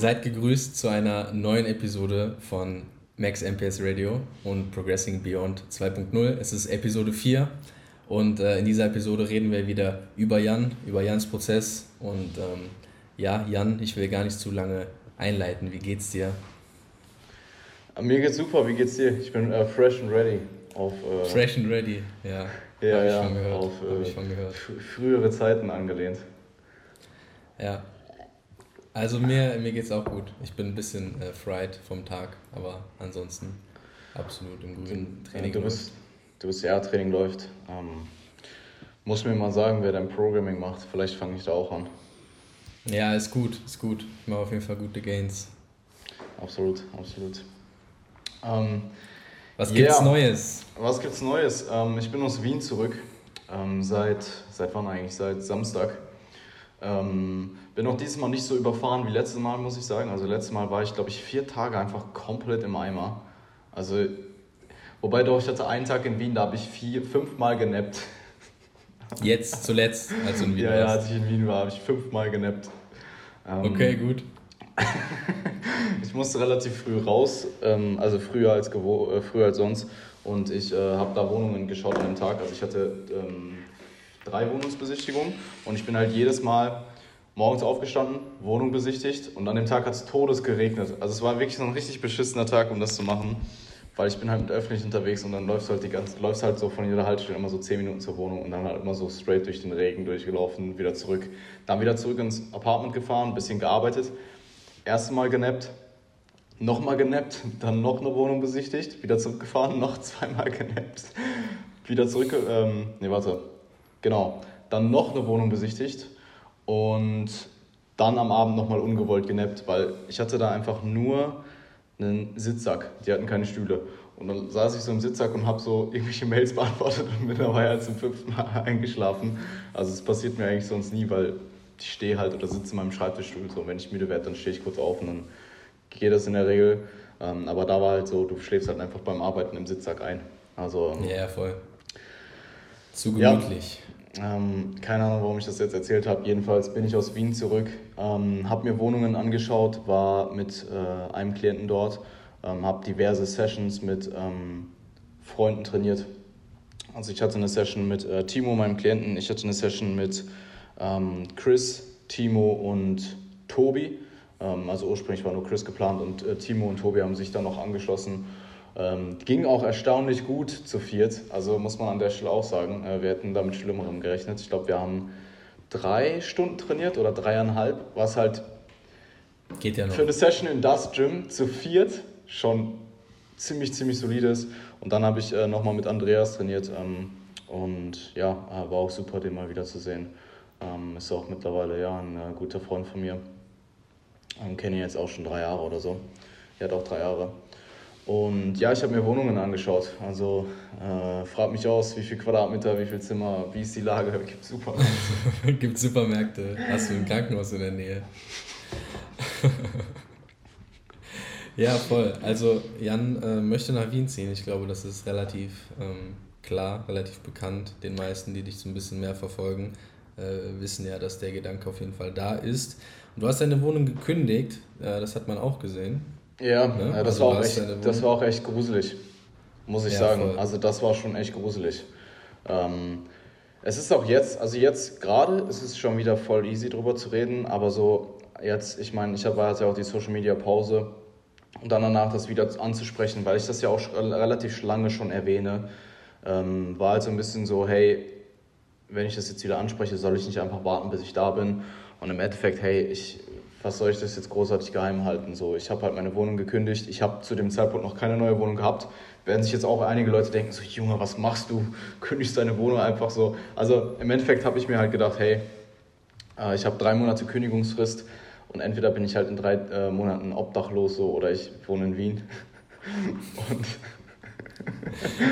Seid gegrüßt zu einer neuen Episode von Max MPS Radio und Progressing Beyond 2.0. Es ist Episode 4 und äh, in dieser Episode reden wir wieder über Jan, über Jans Prozess. Und ähm, ja, Jan, ich will gar nicht zu lange einleiten. Wie geht's dir? Mir geht's super, wie geht's dir? Ich bin äh, fresh and ready. Auf, äh, fresh and ready, ja. Ja, ja, auf äh, frühere Zeiten angelehnt. Ja. Also mir, mir geht's auch gut. Ich bin ein bisschen äh, fried vom Tag, aber ansonsten absolut im grünen Training. Du, bist, du bist ja, Training läuft. Ähm, muss mir mal sagen, wer dein Programming macht. Vielleicht fange ich da auch an. Ja, ist gut, ist gut. Ich mache auf jeden Fall gute Gains. Absolut, absolut. Ähm, was gibt's yeah. Neues? Was gibt's Neues? Ähm, ich bin aus Wien zurück. Ähm, seit, seit wann eigentlich? Seit Samstag. Ähm, bin auch dieses Mal nicht so überfahren wie letztes Mal, muss ich sagen. Also letztes Mal war ich, glaube ich, vier Tage einfach komplett im Eimer. Also, wobei doch, ich hatte einen Tag in Wien, da habe ich vier, fünfmal genappt. Jetzt, zuletzt, als du in Wien ja, warst? Ja, als ich in Wien war, habe ich fünfmal genappt. Ähm, okay, gut. ich musste relativ früh raus, ähm, also früher als, äh, früher als sonst. Und ich äh, habe da Wohnungen geschaut an dem Tag. Also ich hatte ähm, drei Wohnungsbesichtigungen und ich bin halt jedes Mal morgens aufgestanden, Wohnung besichtigt und an dem Tag hat es todes geregnet. Also es war wirklich so ein richtig beschissener Tag, um das zu machen, weil ich bin halt mit öffentlich unterwegs und dann läufst halt die ganze, läufst halt so von jeder Haltestelle immer so 10 Minuten zur Wohnung und dann halt immer so straight durch den Regen durchgelaufen, wieder zurück. Dann wieder zurück ins Apartment gefahren, ein bisschen gearbeitet erste Mal genappt, nochmal genappt, dann noch eine Wohnung besichtigt, wieder zurückgefahren, noch zweimal genappt, wieder zurück, ähm, nee, warte, genau, dann noch eine Wohnung besichtigt und dann am Abend nochmal ungewollt genappt, weil ich hatte da einfach nur einen Sitzsack, die hatten keine Stühle. Und dann saß ich so im Sitzsack und habe so irgendwelche Mails beantwortet und bin dabei halt zum fünften Mal eingeschlafen. Also es passiert mir eigentlich sonst nie, weil ich stehe halt oder sitze in meinem Schreibtischstuhl. So, wenn ich müde werde, dann stehe ich kurz auf und dann geht das in der Regel. Ähm, aber da war halt so, du schläfst halt einfach beim Arbeiten im Sitzsack ein. Also, ja, voll. Zu gemütlich. Ja, ähm, keine Ahnung, warum ich das jetzt erzählt habe. Jedenfalls bin ich aus Wien zurück, ähm, habe mir Wohnungen angeschaut, war mit äh, einem Klienten dort, ähm, habe diverse Sessions mit ähm, Freunden trainiert. Also ich hatte eine Session mit äh, Timo, meinem Klienten, ich hatte eine Session mit ähm, Chris, Timo und Tobi. Ähm, also ursprünglich war nur Chris geplant und äh, Timo und Tobi haben sich dann noch angeschlossen. Ähm, ging auch erstaunlich gut zu viert, also muss man an der Stelle auch sagen. Äh, wir hätten damit Schlimmerem gerechnet. Ich glaube, wir haben drei Stunden trainiert oder dreieinhalb, was halt Geht ja für eine Session in das Gym zu viert schon ziemlich, ziemlich solid ist. Und dann habe ich äh, nochmal mit Andreas trainiert ähm, und ja, war auch super, den mal wieder zu sehen. Ähm, ist auch mittlerweile ja ein äh, guter Freund von mir. Ähm, Kenne ihn jetzt auch schon drei Jahre oder so. Er hat auch drei Jahre. Und ja, ich habe mir Wohnungen angeschaut. Also äh, frag mich aus, wie viel Quadratmeter, wie viel Zimmer, wie ist die Lage. Gibt Supermärkte. Gibt Supermärkte. Hast du ein Krankenhaus in der Nähe? ja, voll. Also Jan äh, möchte nach Wien ziehen. Ich glaube, das ist relativ ähm, klar, relativ bekannt den meisten, die dich so ein bisschen mehr verfolgen äh, wissen ja, dass der Gedanke auf jeden Fall da ist. Und du hast deine Wohnung gekündigt, äh, das hat man auch gesehen. Ja, ne? ja das, also war auch echt, das war auch echt gruselig, muss ich ja, sagen. Voll. Also das war schon echt gruselig. Ähm, es ist auch jetzt, also jetzt gerade ist es schon wieder voll easy drüber zu reden, aber so jetzt, ich meine, ich war jetzt ja auch die Social Media Pause und dann danach das wieder anzusprechen, weil ich das ja auch relativ lange schon erwähne, ähm, war halt so ein bisschen so, hey, wenn ich das jetzt wieder anspreche, soll ich nicht einfach warten, bis ich da bin. Und im Endeffekt, hey, ich, was soll ich das jetzt großartig geheim halten? So, ich habe halt meine Wohnung gekündigt. Ich habe zu dem Zeitpunkt noch keine neue Wohnung gehabt. Werden sich jetzt auch einige Leute denken, so, Junge, was machst du? Kündigst deine Wohnung einfach so. Also im Endeffekt habe ich mir halt gedacht, hey, äh, ich habe drei Monate Kündigungsfrist und entweder bin ich halt in drei äh, Monaten obdachlos so oder ich wohne in Wien. und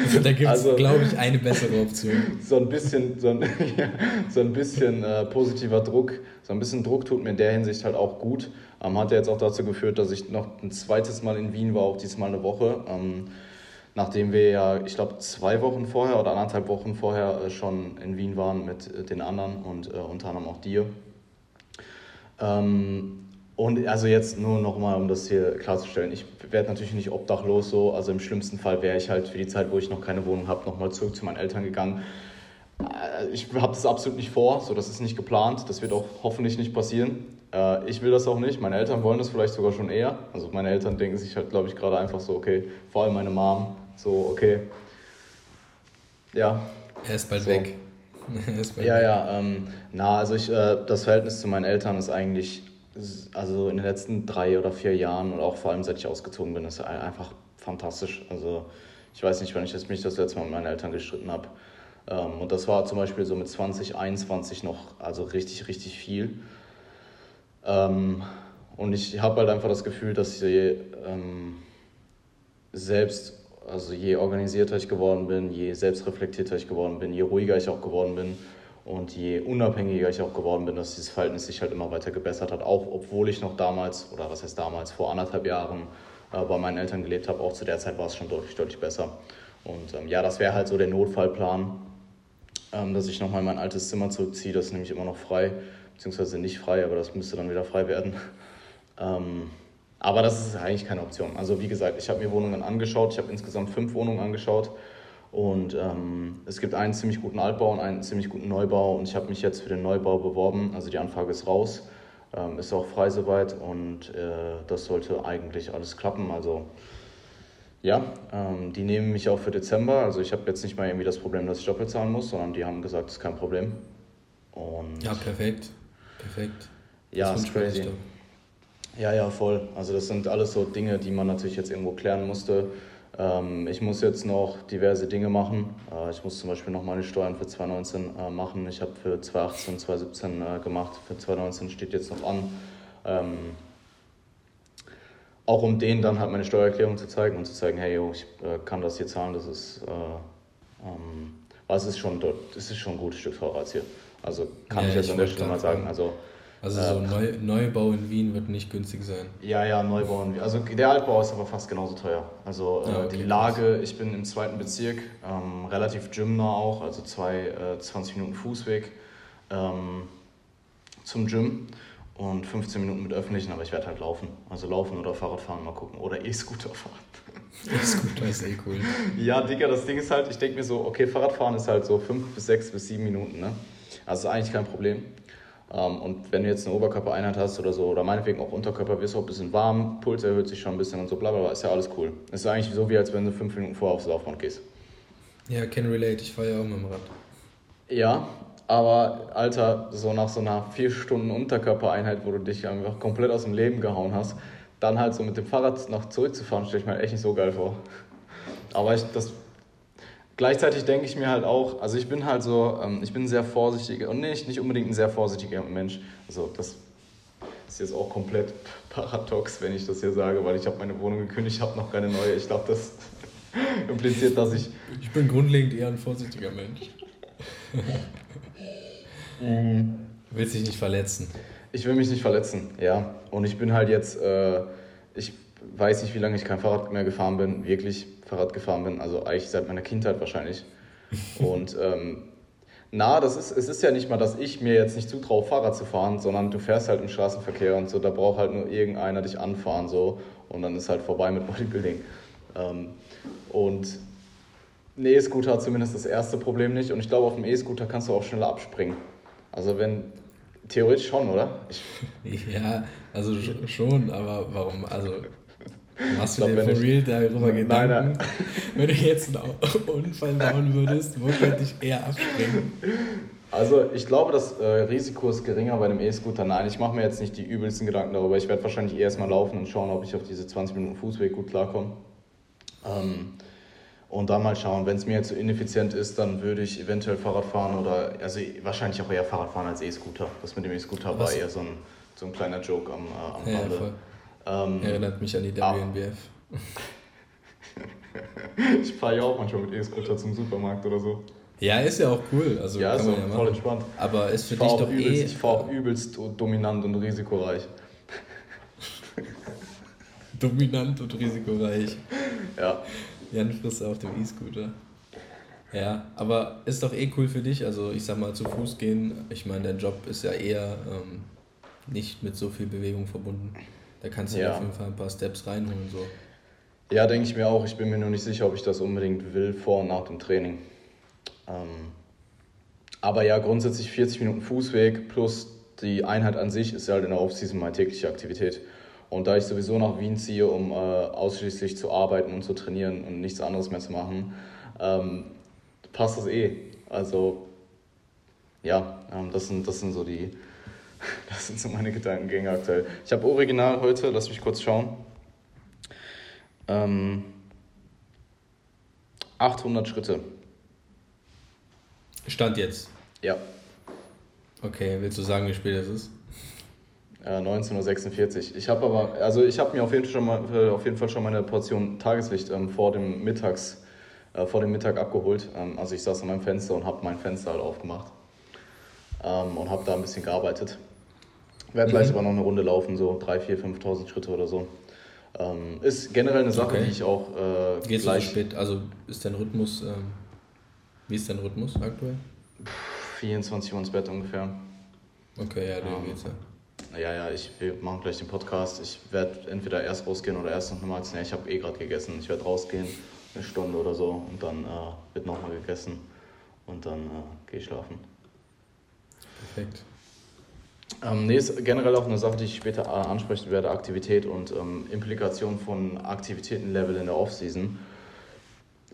also, da gibt es, also, glaube ich, eine bessere Option. So ein bisschen, so ein, ja, so ein bisschen äh, positiver Druck, so ein bisschen Druck tut mir in der Hinsicht halt auch gut. Ähm, hat ja jetzt auch dazu geführt, dass ich noch ein zweites Mal in Wien war, auch diesmal eine Woche. Ähm, nachdem wir ja, ich glaube, zwei Wochen vorher oder anderthalb Wochen vorher äh, schon in Wien waren mit äh, den anderen und äh, unter anderem auch dir. Ähm, Und also jetzt nur nochmal, um das hier klarzustellen, ich werde natürlich nicht obdachlos so, also im schlimmsten Fall wäre ich halt für die Zeit, wo ich noch keine Wohnung habe, nochmal zurück zu meinen Eltern gegangen. Äh, ich habe das absolut nicht vor, so das ist nicht geplant, das wird auch hoffentlich nicht passieren. Äh, ich will das auch nicht, meine Eltern wollen das vielleicht sogar schon eher. Also meine Eltern denken sich halt, glaube ich, gerade einfach so, okay, vor allem meine Mom, so, okay, ja. Er ist bald so. weg. ist bald ja, weg. ja, ähm, na, also ich, äh, das Verhältnis zu meinen Eltern ist eigentlich also in den letzten drei oder vier Jahren und auch vor allem seit ich ausgezogen bin, ist einfach fantastisch. Also ich weiß nicht, wann ich mich das letzte Mal mit meinen Eltern gestritten habe. Ähm, und das war zum Beispiel so mit 2021 noch, also richtig, richtig viel. Ähm, und ich habe halt einfach das Gefühl, dass je ähm, selbst, also je organisierter ich geworden bin, je selbstreflektierter ich geworden bin, je ruhiger ich auch geworden bin, und je unabhängiger ich auch geworden bin, dass dieses Verhältnis sich halt immer weiter gebessert hat, auch obwohl ich noch damals, oder was heißt damals, vor anderthalb Jahren äh, bei meinen Eltern gelebt habe, auch zu der Zeit war es schon deutlich, deutlich besser. Und ähm, ja, das wäre halt so der Notfallplan, ähm, dass ich nochmal in mein altes Zimmer zurückziehe. Das ist nämlich immer noch frei, beziehungsweise nicht frei, aber das müsste dann wieder frei werden. Ähm, aber das ist eigentlich keine Option. Also wie gesagt, ich habe mir Wohnungen angeschaut. Ich habe insgesamt fünf Wohnungen angeschaut. Und ähm, es gibt einen ziemlich guten Altbau und einen ziemlich guten Neubau. Und ich habe mich jetzt für den Neubau beworben. Also die Anfrage ist raus, ähm, ist auch frei soweit und äh, das sollte eigentlich alles klappen. Also ja, ähm, die nehmen mich auch für Dezember. Also ich habe jetzt nicht mal irgendwie das Problem, dass ich doppelt zahlen muss, sondern die haben gesagt, das ist kein Problem. Und ja, perfekt. Perfekt. Ja, ist crazy. Ja, ja, voll. Also das sind alles so Dinge, die man natürlich jetzt irgendwo klären musste. Ähm, ich muss jetzt noch diverse Dinge machen. Äh, ich muss zum Beispiel noch meine Steuern für 2019 äh, machen. Ich habe für 2018, 2017 äh, gemacht. Für 2019 steht jetzt noch an. Ähm, auch um denen dann halt meine Steuererklärung zu zeigen und zu zeigen, hey, yo, ich kann das hier zahlen, das ist, ähm, es ist schon, das ist schon ein gutes Stück Vorrats hier. Also kann ja, ich jetzt an der Stelle mal sagen. Also also so äh, Neu Neubau in Wien wird nicht günstig sein. Ja, ja, Neubau in Wien. Also der Altbau ist aber fast genauso teuer. Also äh, ja, okay, die Lage, krass. ich bin im zweiten Bezirk, ähm, relativ gymnah auch, also zwei, äh, 20 Minuten Fußweg ähm, zum Gym und 15 Minuten mit öffentlichen, aber ich werde halt laufen. Also laufen oder Fahrrad fahren, mal gucken. Oder E-Scooter fahren. E-Scooter ist eh cool. ja, Digga, das Ding ist halt, ich denke mir so, okay, Fahrradfahren ist halt so 5 bis 6 bis 7 Minuten, ne? Also ist eigentlich kein Problem. Ähm, und wenn du jetzt eine Oberkörpereinheit hast oder so, oder meinetwegen auch Unterkörper, wirst du auch ein bisschen warm, Puls erhöht sich schon ein bisschen und so, bla bla bla, ist ja alles cool. Es ist eigentlich so, wie als wenn du fünf Minuten vorher aufs Laufband gehst. Ja, can relate, ich fahre ja auch mit dem Rad. Ja, aber Alter, so nach so einer vier Stunden Unterkörpereinheit, wo du dich einfach komplett aus dem Leben gehauen hast, dann halt so mit dem Fahrrad noch zurückzufahren, stelle ich mir echt nicht so geil vor. Aber ich, das Gleichzeitig denke ich mir halt auch, also ich bin halt so, ähm, ich bin ein sehr vorsichtiger und nicht, nicht unbedingt ein sehr vorsichtiger Mensch. Also das ist jetzt auch komplett paradox, wenn ich das hier sage, weil ich habe meine Wohnung gekündigt, habe noch keine neue. Ich glaube, das impliziert, dass ich... Ich bin grundlegend eher ein vorsichtiger Mensch. mhm. Willst dich nicht verletzen? Ich will mich nicht verletzen, ja. Und ich bin halt jetzt, äh, ich weiß nicht, wie lange ich kein Fahrrad mehr gefahren bin, wirklich Fahrrad gefahren bin, also eigentlich seit meiner Kindheit wahrscheinlich. Und ähm, na, das ist, es ist ja nicht mal, dass ich mir jetzt nicht zutraue, Fahrrad zu fahren, sondern du fährst halt im Straßenverkehr und so, da braucht halt nur irgendeiner dich anfahren so und dann ist halt vorbei mit Bodybuilding. Ähm, und ein E-Scooter hat zumindest das erste Problem nicht und ich glaube, auf dem E-Scooter kannst du auch schneller abspringen. Also wenn, theoretisch schon, oder? Ich ja, also schon, aber warum, also Machst du dir for real darüber Gedanken? Nein, nein. Wenn du jetzt einen Unfall bauen würdest, wo könnte ich eher abspringen? Also ich glaube, das äh, Risiko ist geringer bei dem E-Scooter. Nein, ich mache mir jetzt nicht die übelsten Gedanken darüber. Ich werde wahrscheinlich erst mal laufen und schauen, ob ich auf diese 20 Minuten Fußweg gut klarkomme. Ähm, und dann mal schauen, wenn es mir jetzt so ineffizient ist, dann würde ich eventuell Fahrrad fahren oder, also wahrscheinlich auch eher Fahrrad fahren als E-Scooter. Das mit dem E-Scooter war eher so ein, so ein kleiner Joke am, äh, am ja, Rande. Ähm, Erinnert mich an die WNBF. ich fahre ja auch manchmal mit E-Scooter zum Supermarkt oder so. Ja, ist ja auch cool. Also ja, ist ja voll machen. entspannt. Aber ist für dich doch übelst, eh... Ich fahre auch übelst dominant und risikoreich. dominant und risikoreich. Ja. Jan frisst auf dem E-Scooter. Ja, aber ist doch eh cool für dich. Also ich sag mal, zu Fuß gehen. Ich meine, dein Job ist ja eher... Ähm, nicht mit so viel Bewegung verbunden. Da kannst du ja. auf jeden Fall ein paar Steps reinholen. So. Ja, denke ich mir auch. Ich bin mir nur nicht sicher, ob ich das unbedingt will vor und nach dem Training. Ähm, aber ja, grundsätzlich 40 Minuten Fußweg plus die Einheit an sich ist halt in der Offseason meine tägliche Aktivität. Und da ich sowieso nach Wien ziehe, um äh, ausschließlich zu arbeiten und zu trainieren und nichts anderes mehr zu machen, ähm, passt das eh. Also ja, ähm, das, sind, das sind so die, das sind so meine Gedankengänge aktuell. Ich habe original heute, lass mich kurz schauen, ähm, 800 Schritte. Stand jetzt? Ja. Okay, willst du sagen, wie spät es ist? Äh, 19.46 Uhr. Ich habe aber, also ich habe mir auf jeden, Fall schon mal, äh, auf jeden Fall schon meine Portion Tageslicht ähm, vor dem Mittags, äh, vor dem Mittag abgeholt. Ähm, also ich saß an meinem Fenster und habe mein Fenster halt aufgemacht ähm, und habe da ein bisschen gearbeitet. Werde gleich mhm. aber noch eine Runde laufen, so 3, 4, 5.000 Schritte oder so. Ähm, ist generell eine Sache, okay. die ich auch äh, Gehst gleich... So spät? Also ist dein Rhythmus, ähm, wie ist dein Rhythmus aktuell? 24 Uhr ins Bett ungefähr. Okay, ja, dann ähm, geht's ja. Ja, ja, ich, wir machen gleich den Podcast. Ich werde entweder erst rausgehen oder erst noch mal essen. Ich habe eh gerade gegessen. Ich werde rausgehen, eine Stunde oder so, und dann äh, wird nochmal gegessen. Und dann äh, gehe ich schlafen. Perfekt. Ähm, nee, ist generell auch eine Sache, die ich später äh, ansprechen werde: Aktivität und ähm, Implikation von Aktivitätenlevel in der Offseason.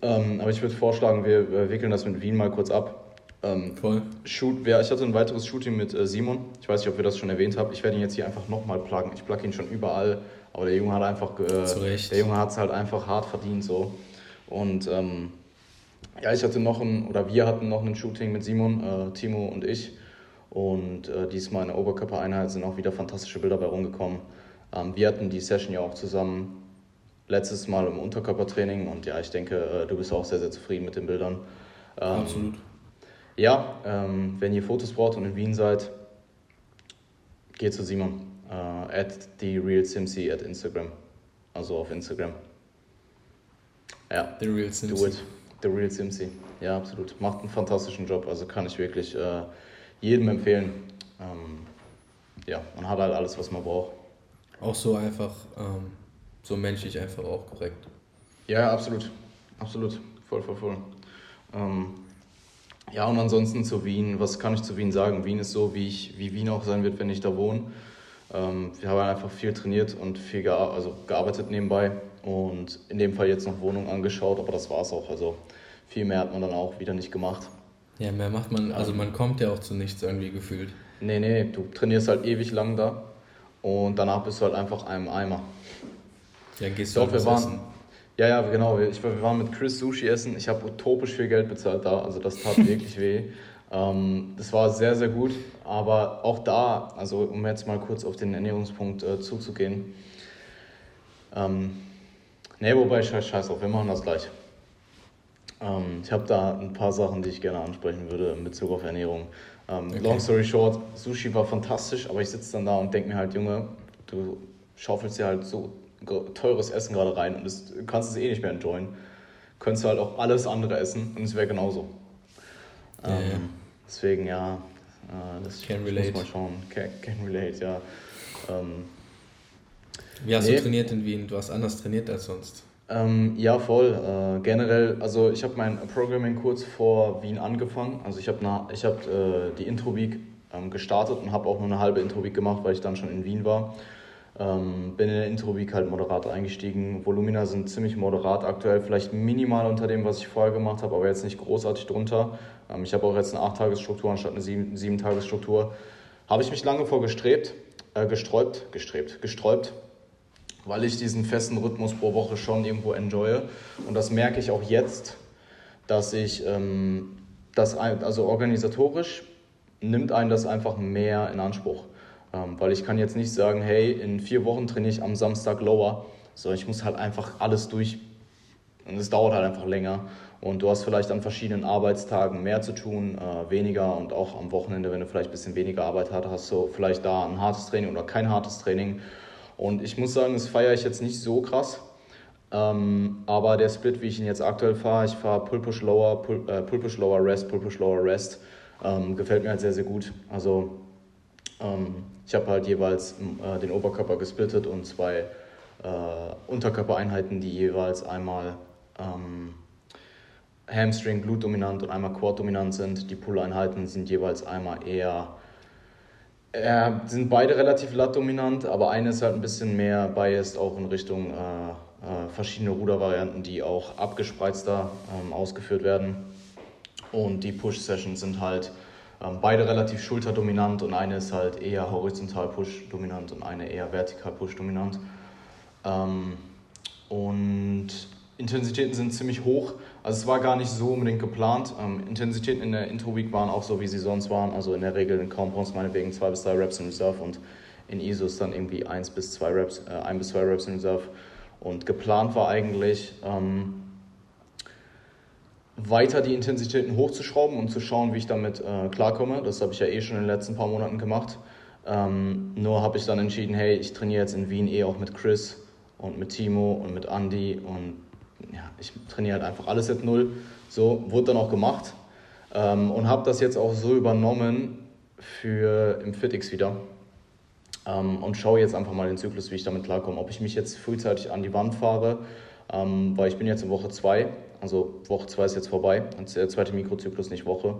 Ähm, aber ich würde vorschlagen, wir wickeln das mit Wien mal kurz ab. Ähm, Voll. Shoot, ja, ich hatte ein weiteres Shooting mit äh, Simon. Ich weiß nicht, ob wir das schon erwähnt haben. Ich werde ihn jetzt hier einfach nochmal pluggen. Ich plug ihn schon überall, aber der Junge hat einfach, äh, der Junge hat es halt einfach hart verdient so. Und ähm, ja, ich hatte noch ein, oder wir hatten noch ein Shooting mit Simon, äh, Timo und ich. Und äh, diesmal in der Oberkörpereinheit sind auch wieder fantastische Bilder bei rumgekommen. Ähm, wir hatten die Session ja auch zusammen letztes Mal im Unterkörpertraining und ja, ich denke, äh, du bist auch sehr, sehr zufrieden mit den Bildern. Ähm, Absolut. Ja, ähm, wenn ihr Fotos braucht und in Wien seid, geht zu Simon. Äh, at TheRealSimsy at Instagram. Also auf Instagram. Ja. The Real Simsy. Do it. The Real Simsy. Ja, absolut. Macht einen fantastischen Job. Also kann ich wirklich äh, jedem empfehlen. Ähm, ja, man hat halt alles, was man braucht. Auch so einfach, ähm, so menschlich einfach auch korrekt. Ja, absolut. Absolut. Voll, voll, voll. Ähm, ja, und ansonsten zu Wien, was kann ich zu Wien sagen? Wien ist so, wie, ich, wie Wien auch sein wird, wenn ich da wohne. Ähm, wir haben einfach viel trainiert und viel gear also gearbeitet nebenbei und in dem Fall jetzt noch Wohnung angeschaut, aber das war es auch. Also viel mehr hat man dann auch wieder nicht gemacht. Ja, mehr macht man, also man kommt ja auch zu nichts irgendwie gefühlt. Nee, nee, du trainierst halt ewig lang da und danach bist du halt einfach einem Eimer. Ja, gehst du auch halt wir waren, essen. Ja, ja, genau. Ich, wir waren mit Chris Sushi essen. Ich habe utopisch viel Geld bezahlt da. Also das tat wirklich weh. Ähm, das war sehr, sehr gut. Aber auch da, also um jetzt mal kurz auf den Ernährungspunkt äh, zuzugehen. Ähm, ne, wobei, scheiß, scheiß auf, wir machen das gleich. Ähm, ich habe da ein paar Sachen, die ich gerne ansprechen würde in Bezug auf Ernährung. Ähm, okay. Long story short, Sushi war fantastisch, aber ich sitze dann da und denke mir halt, Junge, du schaufelst dir halt so teures Essen gerade rein und das, du kannst es eh nicht mehr enjoyen. Könntest du halt auch alles andere essen und es wäre genauso. Ähm, ja. Deswegen ja, äh, das can relate. muss mal schauen. Can, can relate, ja. Ähm, Wie hast nee. du trainiert in Wien? Du hast anders trainiert als sonst. Ähm, ja, voll. Äh, generell, also ich habe mein Programming kurz vor Wien angefangen. Also ich habe hab, äh, die Intro-Week ähm, gestartet und habe auch nur eine halbe Intro-Week gemacht, weil ich dann schon in Wien war. Ähm, bin in der Intro-Week halt moderat eingestiegen. Volumina sind ziemlich moderat aktuell, vielleicht minimal unter dem, was ich vorher gemacht habe, aber jetzt nicht großartig drunter. Ähm, ich habe auch jetzt eine 8-Tages-Struktur anstatt eine 7-Tages-Struktur. Habe ich mich lange vor gestrebt, äh, gesträubt, gestrebt, gesträubt, weil ich diesen festen Rhythmus pro Woche schon irgendwo enjoye. Und das merke ich auch jetzt, dass ich ähm, das, also organisatorisch nimmt einen das einfach mehr in Anspruch. Ähm, weil ich kann jetzt nicht sagen, hey, in vier Wochen trainiere ich am Samstag lower, sondern ich muss halt einfach alles durch und es dauert halt einfach länger. Und du hast vielleicht an verschiedenen Arbeitstagen mehr zu tun, äh, weniger und auch am Wochenende, wenn du vielleicht ein bisschen weniger Arbeit hast, hast du vielleicht da ein hartes Training oder kein hartes Training. Und ich muss sagen, das feiere ich jetzt nicht so krass. Ähm, aber der Split, wie ich ihn jetzt aktuell fahre, ich fahre Pull Push Lower, Pull, äh, Pull Push Lower Rest, Pull Push Lower Rest, ähm, gefällt mir halt sehr, sehr gut. Also Ähm, ich habe halt jeweils äh, den Oberkörper gesplittet und zwei äh, Unterkörpereinheiten, die jeweils einmal ähm, Hamstring glutdominant und einmal Quad dominant sind. Die Pull-Einheiten sind jeweils einmal eher äh, sind beide relativ lat-dominant, aber eine ist halt ein bisschen mehr biased auch in Richtung äh, äh, verschiedene Rudervarianten, die auch abgespreizter ähm, ausgeführt werden. Und die Push-Sessions sind halt ähm, beide relativ schulterdominant und eine ist halt eher horizontal Push-dominant und eine eher vertikal Push-dominant. Ähm, und Intensitäten sind ziemlich hoch. Also es war gar nicht so unbedingt geplant. Ähm, Intensitäten in der Intro-Week waren auch so, wie sie sonst waren. Also in der Regel in Compounds meinetwegen zwei bis drei Reps in Reserve und in ISOs dann irgendwie eins bis zwei Reps, äh, ein bis zwei Reps in Reserve. Und geplant war eigentlich, ähm, weiter die Intensitäten hochzuschrauben und zu schauen, wie ich damit äh, klarkomme. Das habe ich ja eh schon in den letzten paar Monaten gemacht. Ähm, nur habe ich dann entschieden, hey, ich trainiere jetzt in Wien eh auch mit Chris und mit Timo und mit Andy und ja, ich trainiere halt einfach alles at null. So, wurde dann auch gemacht ähm, und habe das jetzt auch so übernommen für im FitX wieder ähm, und schaue jetzt einfach mal den Zyklus, wie ich damit klarkomme. Ob ich mich jetzt frühzeitig an die Wand fahre, ähm, weil ich bin jetzt in Woche 2, also Woche 2 ist jetzt vorbei, der zweite Mikrozyklus, nicht Woche.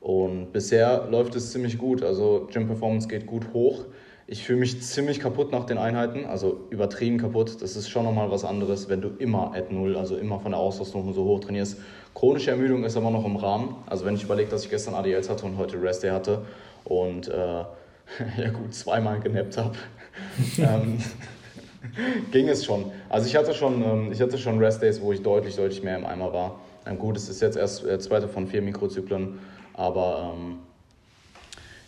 Und bisher läuft es ziemlich gut, also Gym Performance geht gut hoch. Ich fühle mich ziemlich kaputt nach den Einheiten, also übertrieben kaputt. Das ist schon nochmal was anderes, wenn du immer at Null, also immer von der Ausrüstung so hoch trainierst. Chronische Ermüdung ist aber noch im Rahmen. Also wenn ich überlege, dass ich gestern ADLs hatte und heute Rest Day hatte und äh, ja gut, zweimal genappt habe, ähm, ging es schon. Also ich hatte schon, ähm, ich hatte schon Rest Days, wo ich deutlich, deutlich mehr im Eimer war. Ähm, gut, es ist jetzt erst der zweite von vier Mikrozyklen, aber ähm,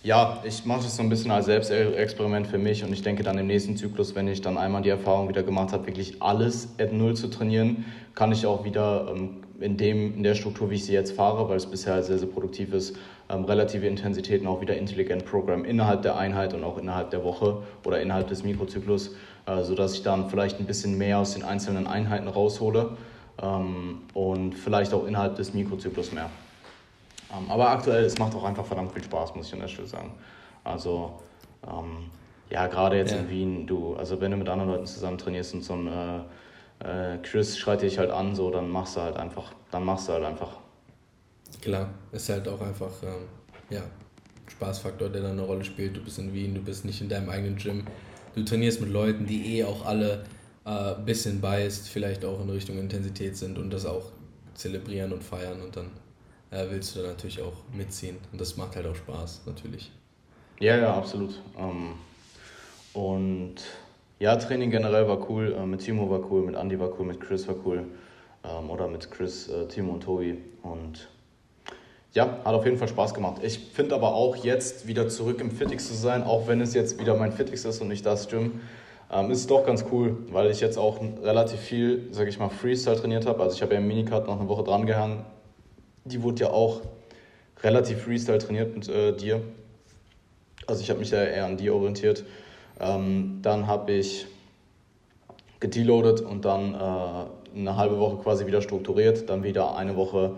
ja, ich mache das so ein bisschen als Selbstexperiment für mich und ich denke dann im nächsten Zyklus, wenn ich dann einmal die Erfahrung wieder gemacht habe, wirklich alles at Null zu trainieren, kann ich auch wieder ähm, in, dem, in der Struktur, wie ich sie jetzt fahre, weil es bisher sehr, sehr produktiv ist, ähm, relative Intensitäten auch wieder intelligent programmen innerhalb der Einheit und auch innerhalb der Woche oder innerhalb des Mikrozyklus, äh, sodass ich dann vielleicht ein bisschen mehr aus den einzelnen Einheiten raushole ähm, und vielleicht auch innerhalb des Mikrozyklus mehr. Ähm, aber aktuell, es macht auch einfach verdammt viel Spaß, muss ich an der Stelle sagen. Also, ähm, ja, gerade jetzt ja. in Wien, du, also wenn du mit anderen Leuten zusammen trainierst und so ein äh, äh, Chris schreit dich halt an, so, dann machst du halt einfach, dann machst du halt einfach. Klar, ist halt auch einfach, ähm, ja, Spaßfaktor, der da eine Rolle spielt. Du bist in Wien, du bist nicht in deinem eigenen Gym. Du trainierst mit Leuten, die eh auch alle ein äh, bisschen biased, vielleicht auch in Richtung Intensität sind und das auch zelebrieren und feiern und dann äh, willst du da natürlich auch mitziehen. Und das macht halt auch Spaß, natürlich. Ja, ja, absolut. Ähm, und ja, Training generell war cool. Äh, mit Timo war cool, mit Andy war cool, mit Chris war cool. Ähm, oder mit Chris, äh, Timo und Tobi. Und ja, hat auf jeden Fall Spaß gemacht. Ich finde aber auch jetzt wieder zurück im Fitix zu sein, auch wenn es jetzt wieder mein Fitix ist und nicht das Gym, ähm, ist doch ganz cool, weil ich jetzt auch relativ viel, sag ich mal, Freestyle trainiert habe. Also ich habe ja im Minicard noch eine Woche dran gehangen, die wurde ja auch relativ Freestyle trainiert mit äh, dir. Also ich habe mich ja eher an dir orientiert. Ähm, dann habe ich gedeloadet und dann äh, eine halbe Woche quasi wieder strukturiert, dann wieder eine Woche,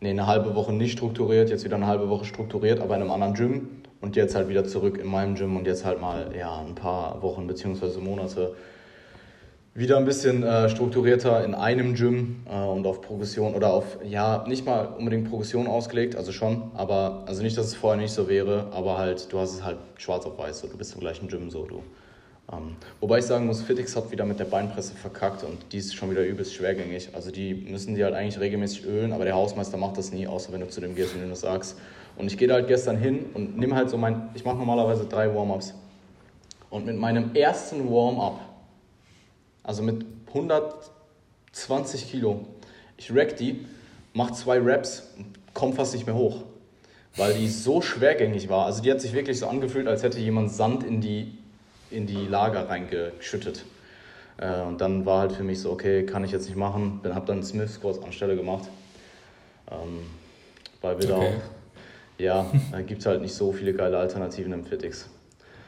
nee, eine halbe Woche nicht strukturiert, jetzt wieder eine halbe Woche strukturiert, aber in einem anderen Gym und jetzt halt wieder zurück in meinem Gym und jetzt halt mal ja, ein paar Wochen bzw. Monate wieder ein bisschen äh, strukturierter in einem Gym äh, und auf Progression oder auf, ja, nicht mal unbedingt Progression ausgelegt, also schon, aber, also nicht, dass es vorher nicht so wäre, aber halt, du hast es halt schwarz auf weiß, so, du bist im gleichen Gym so, du. Ähm, wobei ich sagen muss, Fitix hat wieder mit der Beinpresse verkackt und die ist schon wieder übelst schwergängig. Also die müssen die halt eigentlich regelmäßig ölen, aber der Hausmeister macht das nie, außer wenn du zu dem gehst und ihm das sagst. Und ich gehe da halt gestern hin und nehme halt so mein, ich mache normalerweise drei Warm-Ups. Und mit meinem ersten Warm-Up also mit 120 Kilo. Ich rack die, mach zwei Raps und komm fast nicht mehr hoch, weil die so schwergängig war. Also die hat sich wirklich so angefühlt, als hätte jemand Sand in die, in die Lager reingeschüttet. Äh, und dann war halt für mich so, okay, kann ich jetzt nicht machen. Dann habe dann Smith Squats anstelle gemacht. Ähm, weil wir okay. da ja, da gibt es halt nicht so viele geile Alternativen im Fitix.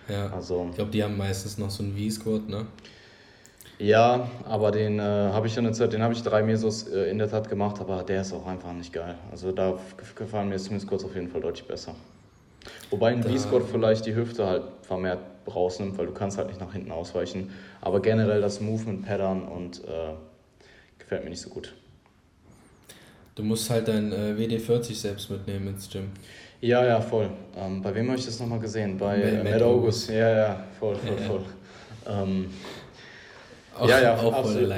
Ja. Also, ich glaube, die haben meistens noch so einen V-Squat, ne? Ja, aber den äh, habe ich in der Zeit, den habe ich drei Mesos äh, in der Tat gemacht, aber der ist auch einfach nicht geil. Also da gefallen mir Smith Squats auf jeden Fall deutlich besser. Wobei ein V-Squat vielleicht die Hüfte halt vermehrt rausnimmt, weil du kannst halt nicht nach hinten ausweichen. Aber generell das Movement Pattern und äh, gefällt mir nicht so gut. Du musst halt dein äh, WD-40 selbst mitnehmen ins Gym. Ja, ja, voll. Ähm, bei wem habe ich das nochmal gesehen? Bei äh, Matt August. Ja, ja, voll, voll, ja, voll. Ja. Ähm, auch, ja, ja, auch absolut. Ja,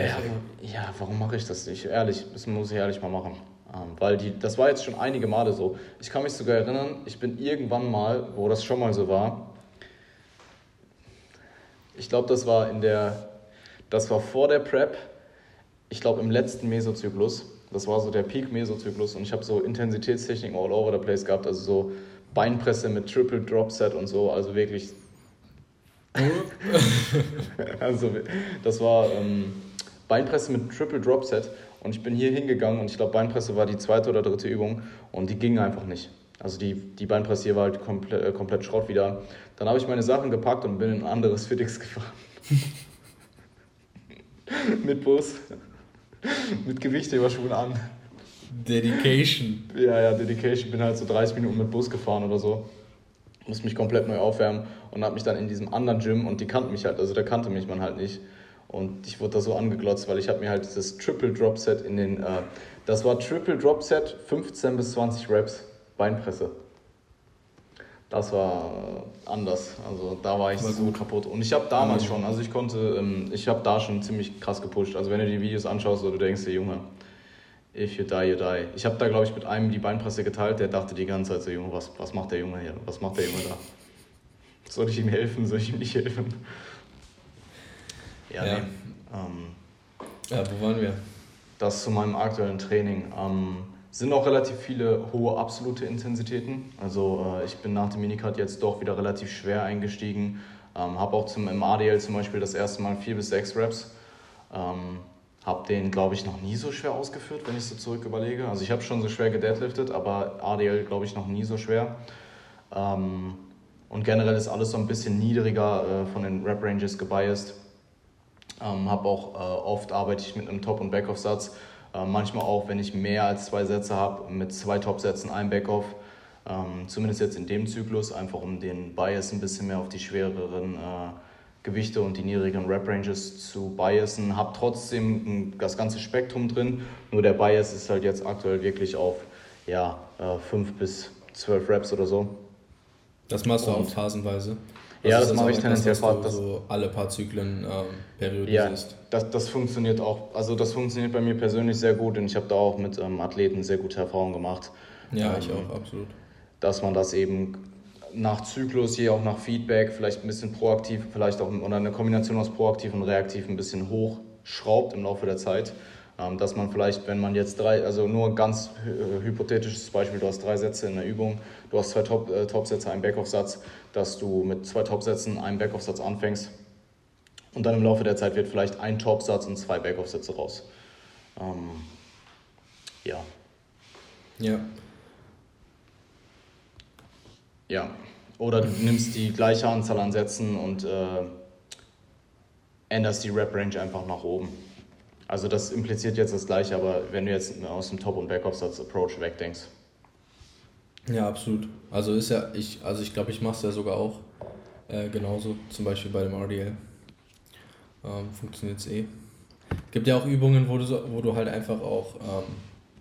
ja, warum mache ich das nicht? Ehrlich, das muss ich ehrlich mal machen. Ähm, weil die, das war jetzt schon einige Male so. Ich kann mich sogar erinnern, ich bin irgendwann mal, wo das schon mal so war, ich glaube, das war in der, das war vor der Prep, ich glaube im letzten Mesozyklus. Das war so der Peak-Mesozyklus und ich habe so Intensitätstechniken all over the place gehabt, also so Beinpresse mit Triple Drop Set und so, also wirklich. also, das war ähm, Beinpresse mit Triple Drop Set und ich bin hier hingegangen und ich glaube, Beinpresse war die zweite oder dritte Übung und die ging einfach nicht. Also die, die Beinpresse hier war halt komplett, äh, komplett Schrott wieder. Dann habe ich meine Sachen gepackt und bin in ein anderes Fitix gefahren. Mit Bus. mit Gewichtheberschuhen an. Dedication. Ja, ja, Dedication. Bin halt so 30 Minuten mit Bus gefahren oder so. Musste mich komplett neu aufwärmen und habe mich dann in diesem anderen Gym und die kannten mich halt, also der kannte mich man halt nicht. Und ich wurde da so angeglotzt, weil ich habe mir halt dieses Triple Drop Set in den, äh, das war Triple Drop Set, 15 bis 20 Reps, Beinpresse. Das war anders. Also da war ich war so gut. kaputt. Und ich habe damals mhm. schon, also ich konnte, ähm, ich habe da schon ziemlich krass gepusht. Also wenn du die Videos anschaust, oder du denkst dir, Junge, if you die, you die. Ich habe da, glaube ich, mit einem die Beinpresse geteilt, der dachte die ganze Zeit so, Junge, was, was macht der Junge hier? Was macht der Junge da? Soll ich ihm helfen? Soll ich ihm nicht helfen? Ja, ja. Nee. Ähm, ja, wo waren wir? Das zu meinem aktuellen Training. Ähm, sind auch relativ viele hohe absolute Intensitäten. Also äh, ich bin nach dem Minicut jetzt doch wieder relativ schwer eingestiegen. Ähm, habe auch zum, im ADL zum Beispiel das erste Mal vier bis sechs Reps. Ähm, habe den, glaube ich, noch nie so schwer ausgeführt, wenn ich so zurück überlege. Also ich habe schon so schwer gedeadliftet, aber ADL, glaube ich, noch nie so schwer. Ähm, und generell ist alles so ein bisschen niedriger äh, von den Rep-Ranges gebiased. Ähm, habe auch äh, oft arbeite ich mit einem Top- und Backoff-Satz äh, manchmal auch, wenn ich mehr als zwei Sätze habe, mit zwei Top-Sätzen, ein Backoff. Ähm, zumindest jetzt in dem Zyklus, einfach um den Bias ein bisschen mehr auf die schwereren äh, Gewichte und die niedrigeren Rep-Ranges zu biasen. Habe trotzdem das ganze Spektrum drin, nur der Bias ist halt jetzt aktuell wirklich auf ja, äh, 5 bis 12 Reps oder so. Das machst du und auch phasenweise? Also ja, das, das mache ich tendenziell fast. Das so alle paar Zyklen ähm, periodisierst. Ja, das, das funktioniert auch. Also das funktioniert bei mir persönlich sehr gut und ich habe da auch mit ähm, Athleten sehr gute Erfahrungen gemacht. Ja, ähm, ich auch, absolut. Dass man das eben nach Zyklus, je auch nach Feedback, vielleicht ein bisschen proaktiv, vielleicht auch oder eine Kombination aus proaktiv und reaktiv ein bisschen hochschraubt im Laufe der Zeit. Ähm, dass man vielleicht, wenn man jetzt drei, also nur ein ganz äh, hypothetisches Beispiel, du hast drei Sätze in der Übung, du hast zwei Top, äh, Top-Sätze, einen Backoff-Satz, dass du mit zwei Top-Sätzen einen Backoff-Satz anfängst und dann im Laufe der Zeit wird vielleicht ein Top-Satz und zwei Backoff-Sätze raus. Ähm, ja. Ja. Ja. Oder du nimmst die gleiche Anzahl an Sätzen und äh, änderst die Rep-Range einfach nach oben. Also das impliziert jetzt das Gleiche, aber wenn du jetzt aus dem Top- und Backoff-Satz-Approach wegdenkst. Ja, absolut. Also ist ja, ich, also ich glaube, ich mache es ja sogar auch äh, genauso, zum Beispiel bei dem RDL. Ähm, Funktioniert es eh. Gibt ja auch Übungen, wo du, wo du halt einfach auch, ähm,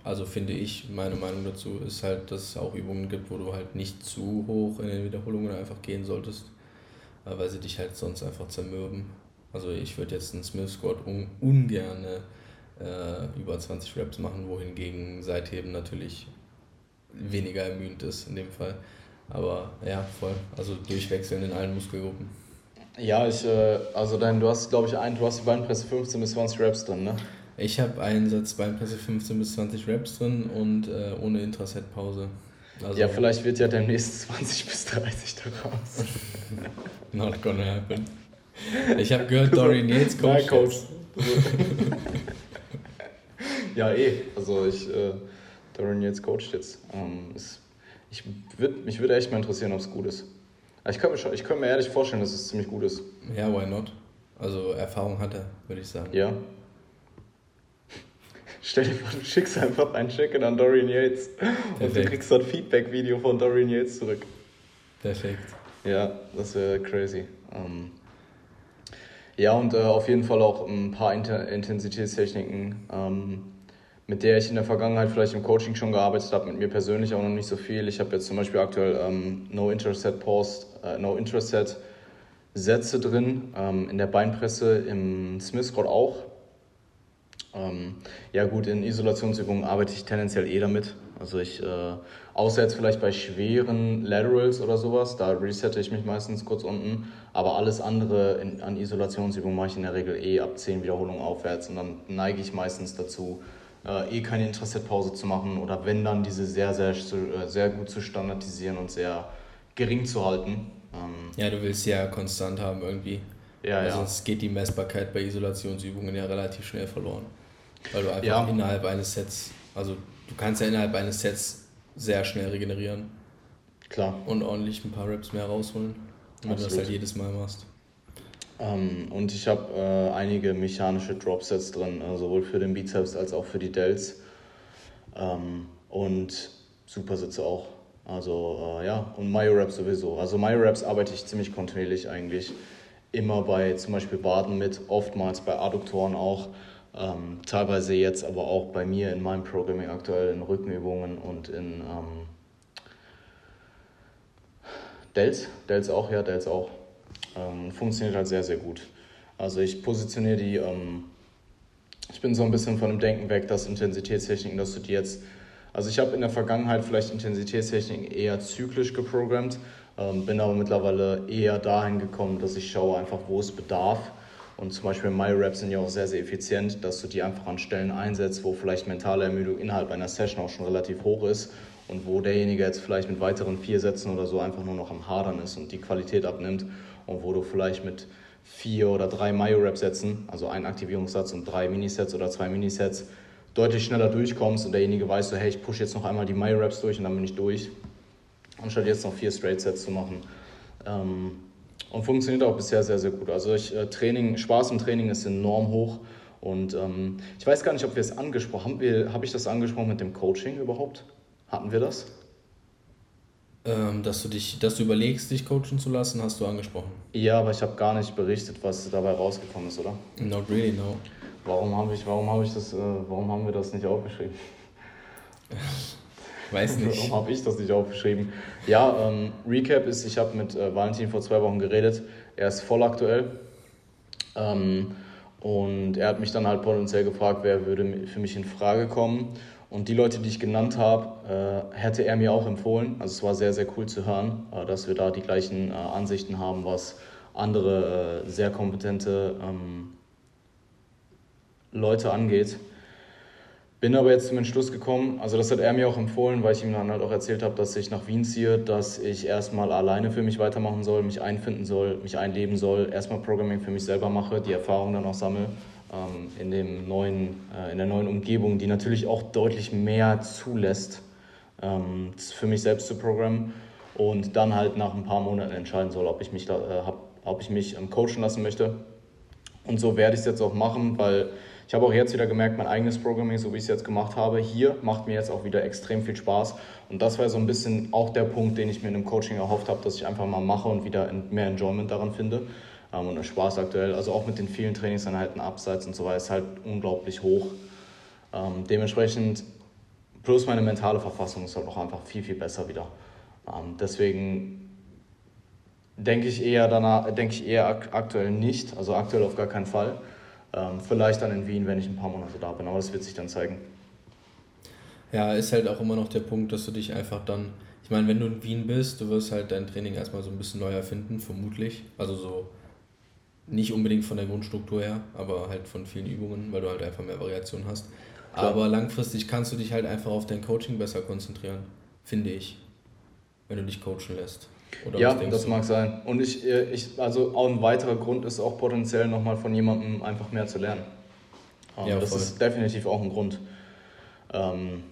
also finde ich, meine Meinung dazu ist halt, dass es auch Übungen gibt, wo du halt nicht zu hoch in den Wiederholungen einfach gehen solltest, äh, weil sie dich halt sonst einfach zermürben. Also ich würde jetzt einen Smith Squat un ungern äh, über 20 Reps machen, wohingegen Seitheben natürlich weniger ermüdend ist in dem Fall. Aber ja, voll. Also durchwechseln in allen Muskelgruppen. Ja, ich, äh, also dein, du hast, glaube ich, ein, du hast die Beinpresse 15 bis 20 Reps drin, ne? Ich habe einen Satz Beinpresse 15 bis 20 Reps drin und äh, ohne Intraset-Pause. Also, ja, vielleicht wird ja demnächst 20 bis 30 daraus. Not gonna happen. Ich habe gehört, Dorian Yates coacht. Coach. ja, eh. Also ich, äh, Dorian Yates coacht jetzt. Ähm, ist, ich würd, mich würde echt mal interessieren, ob es gut ist. Ich könnte mir, könnt mir ehrlich vorstellen, dass es ziemlich gut ist. Ja, why not? Also Erfahrung hat er, würde ich sagen. Ja. Stell dir vor, du schickst einfach ein Check-in an Dorian Yates und du kriegst so ein Feedback-Video von Dorian Yates zurück. Perfekt. Ja, das wäre crazy. Ähm, ja, und äh, auf jeden Fall auch ein paar Inter Intensitätstechniken, ähm, mit der ich in der Vergangenheit vielleicht im Coaching schon gearbeitet habe, mit mir persönlich auch noch nicht so viel. Ich habe jetzt zum Beispiel aktuell ähm, No Intercept Post, äh, No Intercept Sätze drin, ähm, in der Beinpresse, im Smith Squat auch. Ähm, ja gut, in Isolationsübungen arbeite ich tendenziell eh damit. Also ich, äh, außer jetzt vielleicht bei schweren Laterals oder sowas, da resette ich mich meistens kurz unten. Aber alles andere in, an Isolationsübungen mache ich in der Regel eh ab 10 Wiederholungen aufwärts. Und dann neige ich meistens dazu, äh, eh keine Intercept-Pause zu machen oder wenn dann diese sehr, sehr, äh, sehr gut zu standardisieren und sehr gering zu halten. Ähm, ja, du willst ja konstant haben irgendwie. Ja, also ja. Sonst geht die Messbarkeit bei Isolationsübungen ja relativ schnell verloren. Weil du einfach ja. innerhalb eines Sets, also du kannst ja innerhalb eines Sets sehr schnell regenerieren. Klar. Und ordentlich ein paar Reps mehr rausholen, wenn Absolut. du das halt jedes Mal machst. Ähm, und ich habe äh, einige mechanische Dropsets drin, äh, sowohl für den Bizeps als auch für die Delts. Ähm, und Supersitze auch. Also äh, ja, und Myoreps sowieso. Also Myoreps arbeite ich ziemlich kontinuierlich eigentlich. Immer bei zum Beispiel Waden mit, oftmals bei Adduktoren auch. Ähm, teilweise jetzt aber auch bei mir in meinem Programming aktuell in Rückenübungen und in ähm, Delts. Delts auch, ja, Delts auch. Ähm, funktioniert halt sehr, sehr gut. Also ich positioniere die, ähm, ich bin so ein bisschen von dem Denken weg, dass Intensitätstechniken, dass du die jetzt, also ich habe in der Vergangenheit vielleicht Intensitätstechniken eher zyklisch geprogrammt, ähm, bin aber mittlerweile eher dahin gekommen, dass ich schaue einfach, wo es bedarf. Und zum Beispiel MyRaps sind ja auch sehr, sehr effizient, dass du die einfach an Stellen einsetzt, wo vielleicht mentale Ermüdung innerhalb einer Session auch schon relativ hoch ist und wo derjenige jetzt vielleicht mit weiteren vier Sätzen oder so einfach nur noch am Hadern ist und die Qualität abnimmt und wo du vielleicht mit vier oder drei Myo-Rep-Sätzen, also einen Aktivierungssatz und drei Minisets oder zwei Minisets, deutlich schneller durchkommst und derjenige weiß so, hey, ich pushe jetzt noch einmal die Myo-Reps durch und dann bin ich durch, anstatt jetzt noch vier Straight-Sets zu machen. Ähm, und funktioniert auch bisher sehr, sehr gut. Also ich, äh, Training, Spaß im Training ist enorm hoch. Und ähm, ich weiß gar nicht, ob wir es angesprochen haben. Habe ich das angesprochen mit dem Coaching überhaupt? Hatten wir das? Ähm, dass, du dich, dass du überlegst, dich coachen zu lassen, hast du angesprochen. Ja, aber ich habe gar nicht berichtet, was dabei rausgekommen ist, oder? Not really, no. Warum, hab ich, warum, hab ich das, äh, warum haben wir das nicht aufgeschrieben? Weiß nicht. warum habe ich das nicht aufgeschrieben? Ja, ähm, Recap ist, ich habe mit äh, Valentin vor zwei Wochen geredet. Er ist voll aktuell. Ähm, und er hat mich dann halt potenziell gefragt, wer würde für mich in Frage kommen. Und die Leute, die ich genannt habe, äh, hätte er mir auch empfohlen. Also es war sehr, sehr cool zu hören, äh, dass wir da die gleichen äh, Ansichten haben, was andere äh, sehr kompetente ähm, Leute angeht. Bin aber jetzt zum Entschluss gekommen, also das hat er mir auch empfohlen, weil ich ihm dann halt auch erzählt habe, dass ich nach Wien ziehe, dass ich erstmal alleine für mich weitermachen soll, mich einfinden soll, mich einleben soll, erstmal Programming für mich selber mache, die Erfahrung dann auch sammle ähm, in, dem neuen, äh, in der neuen Umgebung, die natürlich auch deutlich mehr zulässt, ähm, für mich selbst zu programmen und dann halt nach ein paar Monaten entscheiden soll, ob ich mich, da, äh, hab, ob ich mich ähm, coachen lassen möchte. Und so werde ich es jetzt auch machen, weil ich habe auch jetzt wieder gemerkt, mein eigenes Programming, so wie ich es jetzt gemacht habe, hier macht mir jetzt auch wieder extrem viel Spaß. Und das war so ein bisschen auch der Punkt, den ich mir in dem Coaching erhofft habe, dass ich einfach mal mache und wieder mehr Enjoyment daran finde ähm, und Spaß aktuell. Also auch mit den vielen Trainingseinheiten abseits und so weiter ist halt unglaublich hoch. Ähm, dementsprechend, plus meine mentale Verfassung ist halt auch einfach viel, viel besser wieder. Ähm, deswegen denke ich eher danach, denke ich eher ak aktuell nicht, also aktuell auf gar keinen Fall. Ähm, vielleicht dann in Wien, wenn ich ein paar Monate da bin, aber das wird sich dann zeigen. Ja, ist halt auch immer noch der Punkt, dass du dich einfach dann, ich meine, wenn du in Wien bist, du wirst halt dein Training erstmal so ein bisschen neu erfinden, vermutlich. Also so nicht unbedingt von der Grundstruktur her, aber halt von vielen Übungen, weil du halt einfach mehr Variation hast. Klar. Aber langfristig kannst du dich halt einfach auf dein Coaching besser konzentrieren, finde ich, wenn du dich coachen lässt. Oder ja, das du? mag sein. Und ich, äh, ich, also auch ein weiterer Grund ist auch potenziell nochmal von jemandem einfach mehr zu lernen. Ähm, ja, das voll. ist definitiv auch ein Grund. Ähm,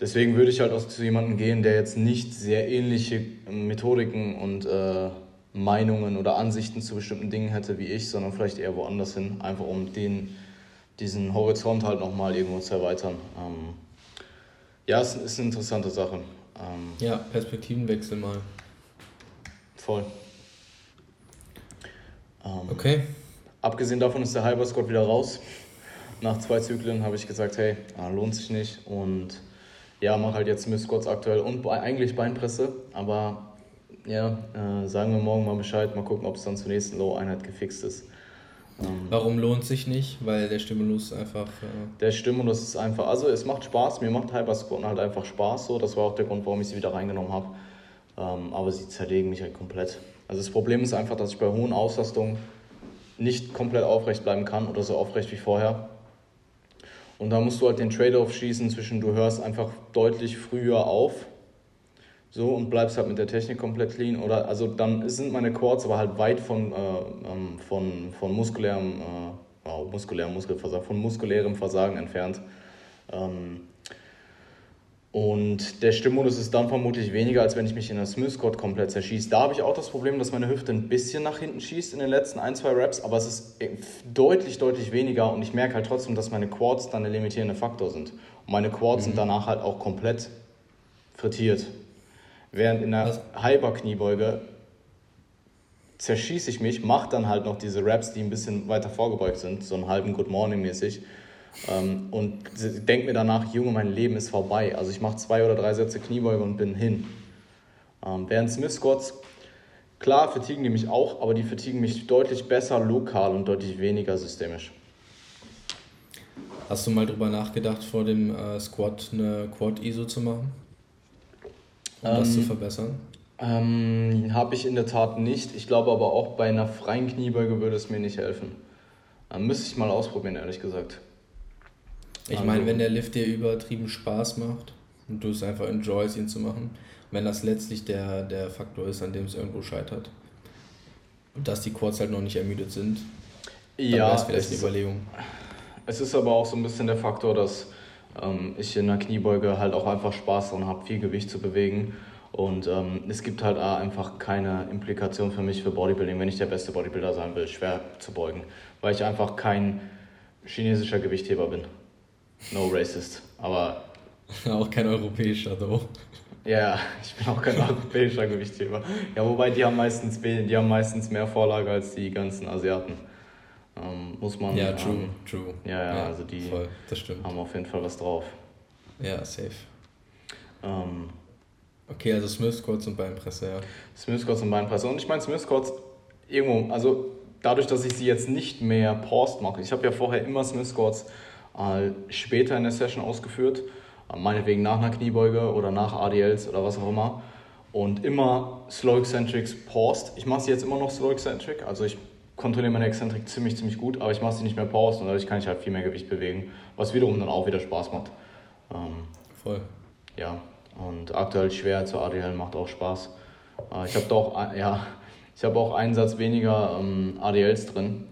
deswegen würde ich halt auch zu jemandem gehen, der jetzt nicht sehr ähnliche Methodiken und äh, Meinungen oder Ansichten zu bestimmten Dingen hätte wie ich, sondern vielleicht eher woanders hin, einfach um den, diesen Horizont halt nochmal irgendwo zu erweitern. Ähm, ja, es ist eine interessante Sache. Ähm, ja, Perspektivenwechsel mal. Voll. Ähm, okay. Abgesehen davon ist der Hyper Squad wieder raus. Nach zwei Zyklen habe ich gesagt, hey, ah, lohnt sich nicht. Und ja, mache halt jetzt Smith Squats aktuell und eigentlich Beinpresse. Aber ja, äh, sagen wir morgen mal Bescheid, mal gucken, ob es dann zur nächsten Low-Einheit gefixt ist. Ähm, Warum lohnt sich nicht? Weil der Stimulus einfach. Äh der Stimulus ist einfach, also es macht Spaß, mir macht Hypersquatten halt einfach Spaß so. Das war auch der Grund, warum ich sie wieder reingenommen habe. Ähm, aber sie zerlegen mich halt komplett. Also das Problem ist einfach, dass ich bei hohen Auslastungen nicht komplett aufrecht bleiben kann oder so aufrecht wie vorher. Und da musst du halt den Trade-off schießen zwischen, du hörst einfach deutlich früher auf so und bleibst halt mit der Technik komplett clean. Oder also dann sind meine Quads aber halt weit von, äh, ähm, von, von muskulärem, äh, wow, muskulärem Muskelversagen, von muskulärem Versagen entfernt. Ähm, und der Stimmmodus ist dann vermutlich weniger, als wenn ich mich in der Smith Squat komplett zerschieße. Da habe ich auch das Problem, dass meine Hüfte ein bisschen nach hinten schießt in den letzten ein, zwei Raps, aber es ist deutlich, deutlich weniger und ich merke halt trotzdem, dass meine Quads dann der limitierende Faktor sind. Und meine Quads mhm. sind danach halt auch komplett frittiert. Während in der Hyper-Kniebeuge zerschieße ich mich, mache dann halt noch diese Raps, die ein bisschen weiter vorgebeugt sind, so einen halben Good Morning mäßig ähm, und denke mir danach, Junge, mein Leben ist vorbei. Also ich mache zwei oder drei Sätze Kniebeuge und bin hin. Ähm, während Smith Squats, klar vertigen die mich auch, aber die vertigen mich deutlich besser lokal und deutlich weniger systemisch. Hast du mal drüber nachgedacht, vor dem äh, Squat eine Quad-ISO zu machen? Um ähm, das zu verbessern? Ähm, Habe ich in der Tat nicht. Ich glaube aber auch bei einer freien Kniebeuge würde es mir nicht helfen. Ähm, müsste ich mal ausprobieren, ehrlich gesagt. Ich also, meine, wenn der Lift dir übertrieben Spaß macht und du es einfach enjoyst, ihn zu machen, wenn das letztlich der, der Faktor ist, an dem es irgendwo scheitert, und dass die Quads halt noch nicht ermüdet sind, dann ja, wäre es vielleicht eine Überlegung. Es ist aber auch so ein bisschen der Faktor, dass ähm, ich in der Kniebeuge halt auch einfach Spaß daran habe, viel Gewicht zu bewegen. Und ähm, es gibt halt einfach keine Implikation für mich für Bodybuilding, wenn ich der beste Bodybuilder sein will, schwer zu beugen, weil ich einfach kein chinesischer Gewichtheber bin. No racist, aber. auch kein europäischer, though. Ja, ich bin auch kein europäischer Gewichtheber. Ja, wobei die haben meistens die haben meistens mehr Vorlage als die ganzen Asiaten. Ähm, muss man. Ja, true, ähm, true. Ja, ja, ja, also die voll, haben auf jeden Fall was drauf. Ja, safe. Ähm, okay, also Smith Squats und Beinpresse, ja. Smith Squats und Beinpresse. Und ich meine, Smith Squats irgendwo, also dadurch, dass ich sie jetzt nicht mehr paused mache, ich habe ja vorher immer Smith Squats später in der Session ausgeführt, äh, meinetwegen nach einer Kniebeuge oder nach ADLs oder was auch immer. Und immer Slow Eccentrics paused. Ich mache sie jetzt immer noch Slow Eccentric, also ich kontrolliere meine Exzentrik ziemlich, ziemlich gut, aber ich mache sie nicht mehr paused und dadurch kann ich halt viel mehr Gewicht bewegen, was wiederum dann auch wieder Spaß macht. Ähm, Voll. Ja, und aktuell schwer zur ADL macht auch Spaß. Äh, ich habe doch, ja, ich habe auch einen Satz weniger ähm, ADLs drin,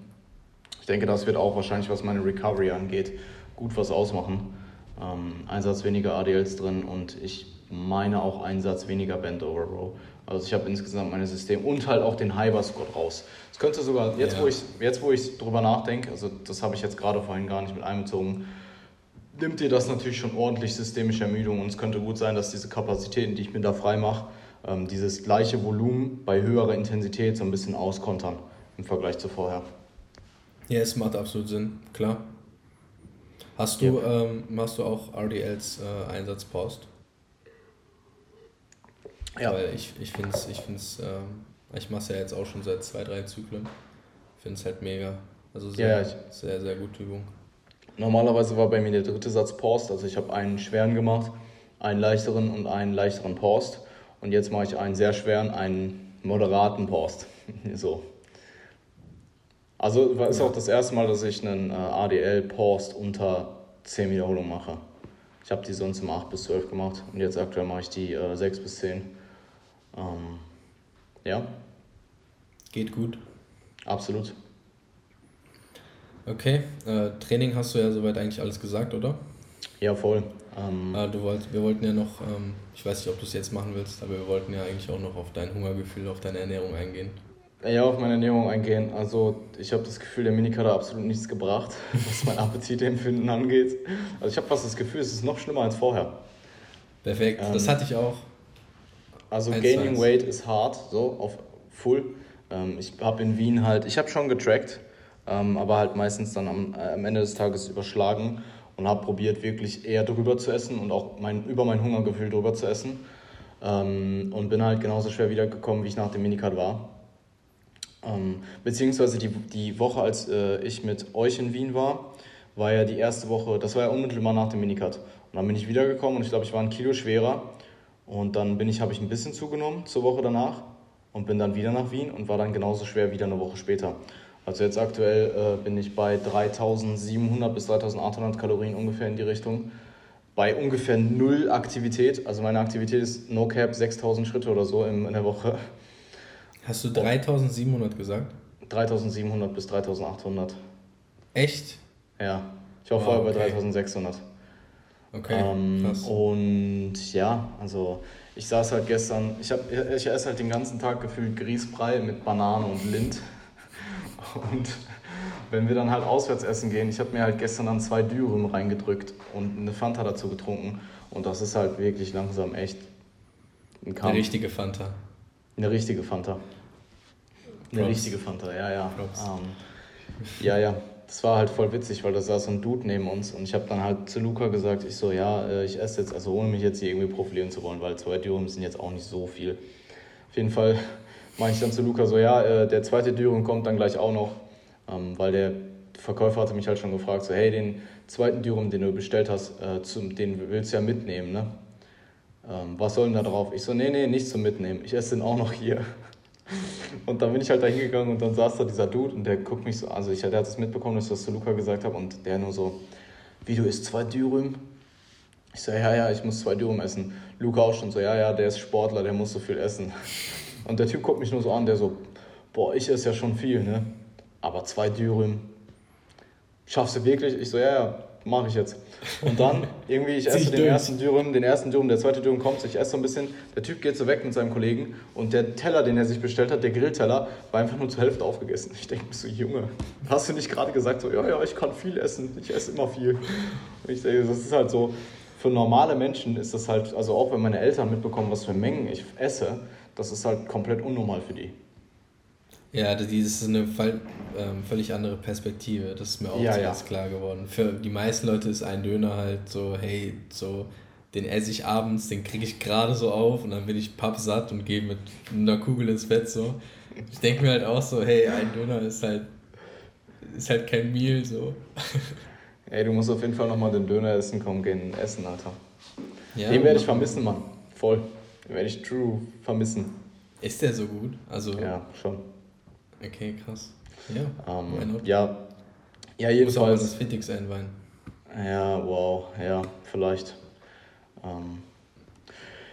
denke, das wird auch wahrscheinlich, was meine Recovery angeht, gut was ausmachen. Ähm, ein Satz weniger ADLs drin und ich meine auch einen Satz weniger Bend Over Row. Also ich habe insgesamt mein System und halt auch den Hyper Squat raus. Es könnte sogar, jetzt ja. wo ich jetzt wo ich drüber nachdenke, also das habe ich jetzt gerade vorhin gar nicht mit einbezogen, nimmt dir das natürlich schon ordentlich systemische Ermüdung und es könnte gut sein, dass diese Kapazitäten, die ich mir da frei mache, ähm, dieses gleiche Volumen bei höherer Intensität so ein bisschen auskontern im Vergleich zu vorher. Ja, es macht absolut Sinn, klar. Hast du, ja. ähm, machst du auch RDLs äh, Einsatzpost? Ja. Weil ich, ich finde es, ich finde ähm, ich mache es ja jetzt auch schon seit zwei, drei Zyklen. Ich finde es halt mega. Also sehr, ja, ich, sehr, sehr gute Übung. Normalerweise war bei mir der dritte Satz Post, also ich habe einen schweren gemacht, einen leichteren und einen leichteren Post. Und jetzt mache ich einen sehr schweren, einen moderaten Post. so. Also ist auch das erste Mal, dass ich einen äh, ADL-Post unter 10 Wiederholungen mache. Ich habe die sonst immer 8 bis 12 gemacht und jetzt aktuell mache ich die äh, 6 bis 10. Ähm, ja. Geht gut. Absolut. Okay, äh, Training hast du ja soweit eigentlich alles gesagt, oder? Ja, voll. Ähm, ah, du wollt, wir wollten ja noch, ähm, ich weiß nicht, ob du es jetzt machen willst, aber wir wollten ja eigentlich auch noch auf dein Hungergefühl, auf deine Ernährung eingehen. Ja, auf meine Ernährung eingehen. Also ich habe das Gefühl, der Minicut hat absolut nichts gebracht, was mein Appetitempfinden angeht. Also ich habe fast das Gefühl, es ist noch schlimmer als vorher. Perfekt, ähm, das hatte ich auch. Also Eins Gaining Weight ist hart, so auf full. Ähm, ich habe in Wien halt, ich habe schon getrackt, ähm, aber halt meistens dann am, äh, am Ende des Tages überschlagen und habe probiert, wirklich eher drüber zu essen und auch mein, über mein Hungergefühl drüber zu essen. Ähm, und bin halt genauso schwer wiedergekommen, wie ich nach dem Minicard war. Ähm, beziehungsweise die, die Woche, als äh, ich mit euch in Wien war, war ja die erste Woche, das war ja unmittelbar nach dem Minicut. Und dann bin ich wiedergekommen und ich glaube, ich war ein Kilo schwerer. Und dann bin ich, habe ich ein bisschen zugenommen zur Woche danach und bin dann wieder nach Wien und war dann genauso schwer wieder eine Woche später. Also jetzt aktuell äh, bin ich bei 3700 bis 3800 Kalorien ungefähr in die Richtung. Bei ungefähr null Aktivität. Also meine Aktivität ist no cap 6000 Schritte oder so in, in der Woche. Hast du 3700 gesagt? 3700 bis 3800. Echt? Ja. Ich war wow, vorher bei okay. 3600. Okay, ähm, krass. Und ja, also ich saß halt gestern, ich, hab, ich esse halt den ganzen Tag gefühlt Grießbrei mit Banane und Lind. Und wenn wir dann halt auswärts essen gehen, ich habe mir halt gestern dann zwei Dürüm reingedrückt und eine Fanta dazu getrunken. Und das ist halt wirklich langsam echt ein Kampf. Eine richtige Fanta. Eine richtige Fanta. Eine richtige Fanta, ja, ja. Ähm, ja, ja. Das war halt voll witzig, weil da saß so ein Dude neben uns und ich habe dann halt zu Luca gesagt, ich so, ja, äh, ich esse jetzt, also ohne mich jetzt hier irgendwie profilieren zu wollen, weil zwei Dürüm sind jetzt auch nicht so viel. Auf jeden Fall mache ich dann zu Luca so, ja, äh, der zweite Dürüm kommt dann gleich auch noch, ähm, weil der Verkäufer hatte mich halt schon gefragt, so, hey, den zweiten Dürüm, den du bestellt hast, äh, den willst du ja mitnehmen, ne? Ähm, was soll denn da drauf? Ich so, nee, nee, nicht zum Mitnehmen, ich esse den auch noch hier. Und dann bin ich halt da hingegangen und dann saß da dieser Dude und der guckt mich so, also ich, der hat es mitbekommen, dass ich das zu Luca gesagt habe und der nur so, wie du isst zwei Dürüm? Ich so, ja, ja, ich muss zwei Dürüm essen. Luca auch schon so, ja, ja, der ist Sportler, der muss so viel essen. Und der Typ guckt mich nur so an, der so, boah, ich esse ja schon viel, ne? Aber zwei Dürüm, schaffst du wirklich? Ich so, ja, ja, mache ich jetzt. Und dann irgendwie, ich esse den ersten Dürüm, den ersten Dürüm, der zweite Dürüm kommt, ich esse so ein bisschen, der Typ geht so weg mit seinem Kollegen und der Teller, den er sich bestellt hat, der Grillteller, war einfach nur zur Hälfte aufgegessen. Ich denke mir so, Junge, hast du nicht gerade gesagt, so, ja, ja, ich kann viel essen, ich esse immer viel. Und ich denke, das ist halt so, für normale Menschen ist das halt, also auch wenn meine Eltern mitbekommen, was für Mengen ich esse, das ist halt komplett unnormal für die. Ja, das ist eine ähm, völlig andere Perspektive. Das ist mir auch ja, ja. klar geworden. Für die meisten Leute ist ein Döner halt so, hey, so, den esse ich abends, den kriege ich gerade so auf und dann bin ich pappsatt und gehe mit einer Kugel ins Bett so. Ich denke mir halt auch so, hey, ein Döner ist halt, ist halt kein Meal so. Ey, du musst auf jeden Fall nochmal den Döner essen kommen, gehen essen, Alter. Ja, den werde ich vermissen, Mann. Voll. Den werde ich true vermissen. Ist der so gut? Also, ja, schon. Okay, krass. Ja, ähm, ja, ja, jedenfalls. Muss auch das Fittigs einweihen. Ja, wow, ja, vielleicht. Ähm,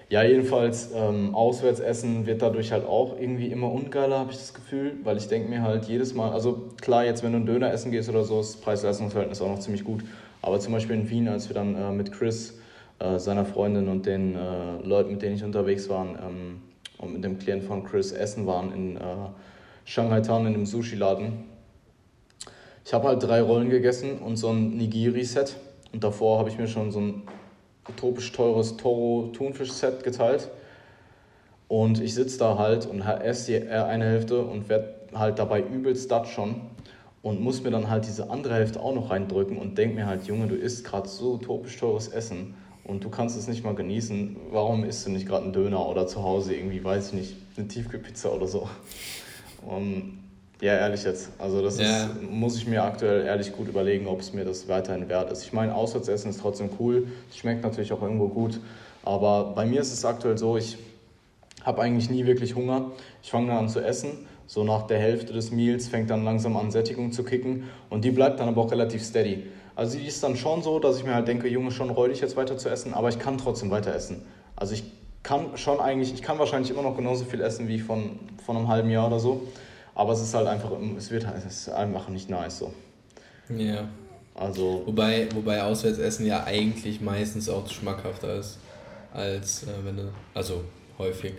ja, jedenfalls, ähm, Auswärtsessen wird dadurch halt auch irgendwie immer ungeiler, habe ich das Gefühl, weil ich denke mir halt jedes Mal, also klar, jetzt wenn du einen Döner essen gehst oder so, ist das Preis-Leistungs-Verhältnis auch noch ziemlich gut, aber zum Beispiel in Wien, als wir dann äh, mit Chris, äh, seiner Freundin und den äh, Leuten, mit denen ich unterwegs war, ähm, und mit dem Klienten von Chris essen waren in äh, Shanghai Town in einem Sushi-Laden. Ich habe halt drei Rollen gegessen und so ein Nigiri-Set. Und davor habe ich mir schon so ein utopisch teures Toro-Thunfisch-Set geteilt. Und ich sitze da halt und esse die eine Hälfte und werde halt dabei übelst dat schon. Und muss mir dann halt diese andere Hälfte auch noch reindrücken und denke mir halt, Junge, du isst gerade so utopisch teures Essen und du kannst es nicht mal genießen. Warum isst du nicht gerade einen Döner oder zu Hause irgendwie, weiß ich nicht, eine Tiefkühlpizza oder so? Und ja, ehrlich jetzt. Also das ja. ist, muss ich mir aktuell ehrlich gut überlegen, ob es mir das weiterhin wert ist. Ich meine, Auswärtsessen ist trotzdem cool. Es schmeckt natürlich auch irgendwo gut. Aber bei mir ist es aktuell so, ich habe eigentlich nie wirklich Hunger. Ich fange dann an zu essen. So nach der Hälfte des Meals fängt dann langsam an, Sättigung zu kicken. Und die bleibt dann aber auch relativ steady. Also die ist dann schon so, dass ich mir halt denke, Junge, schon räudig jetzt weiter zu essen, aber ich kann trotzdem weiter essen. Also ich kann schon eigentlich, ich kann wahrscheinlich immer noch genauso viel essen wie von, von einem halben Jahr oder so. Aber es ist halt einfach, es wird es ist einfach nicht nice so. Ja. Also. Wobei, wobei Auswärtsessen ja eigentlich meistens auch schmackhafter ist, als äh, wenn du, also häufig,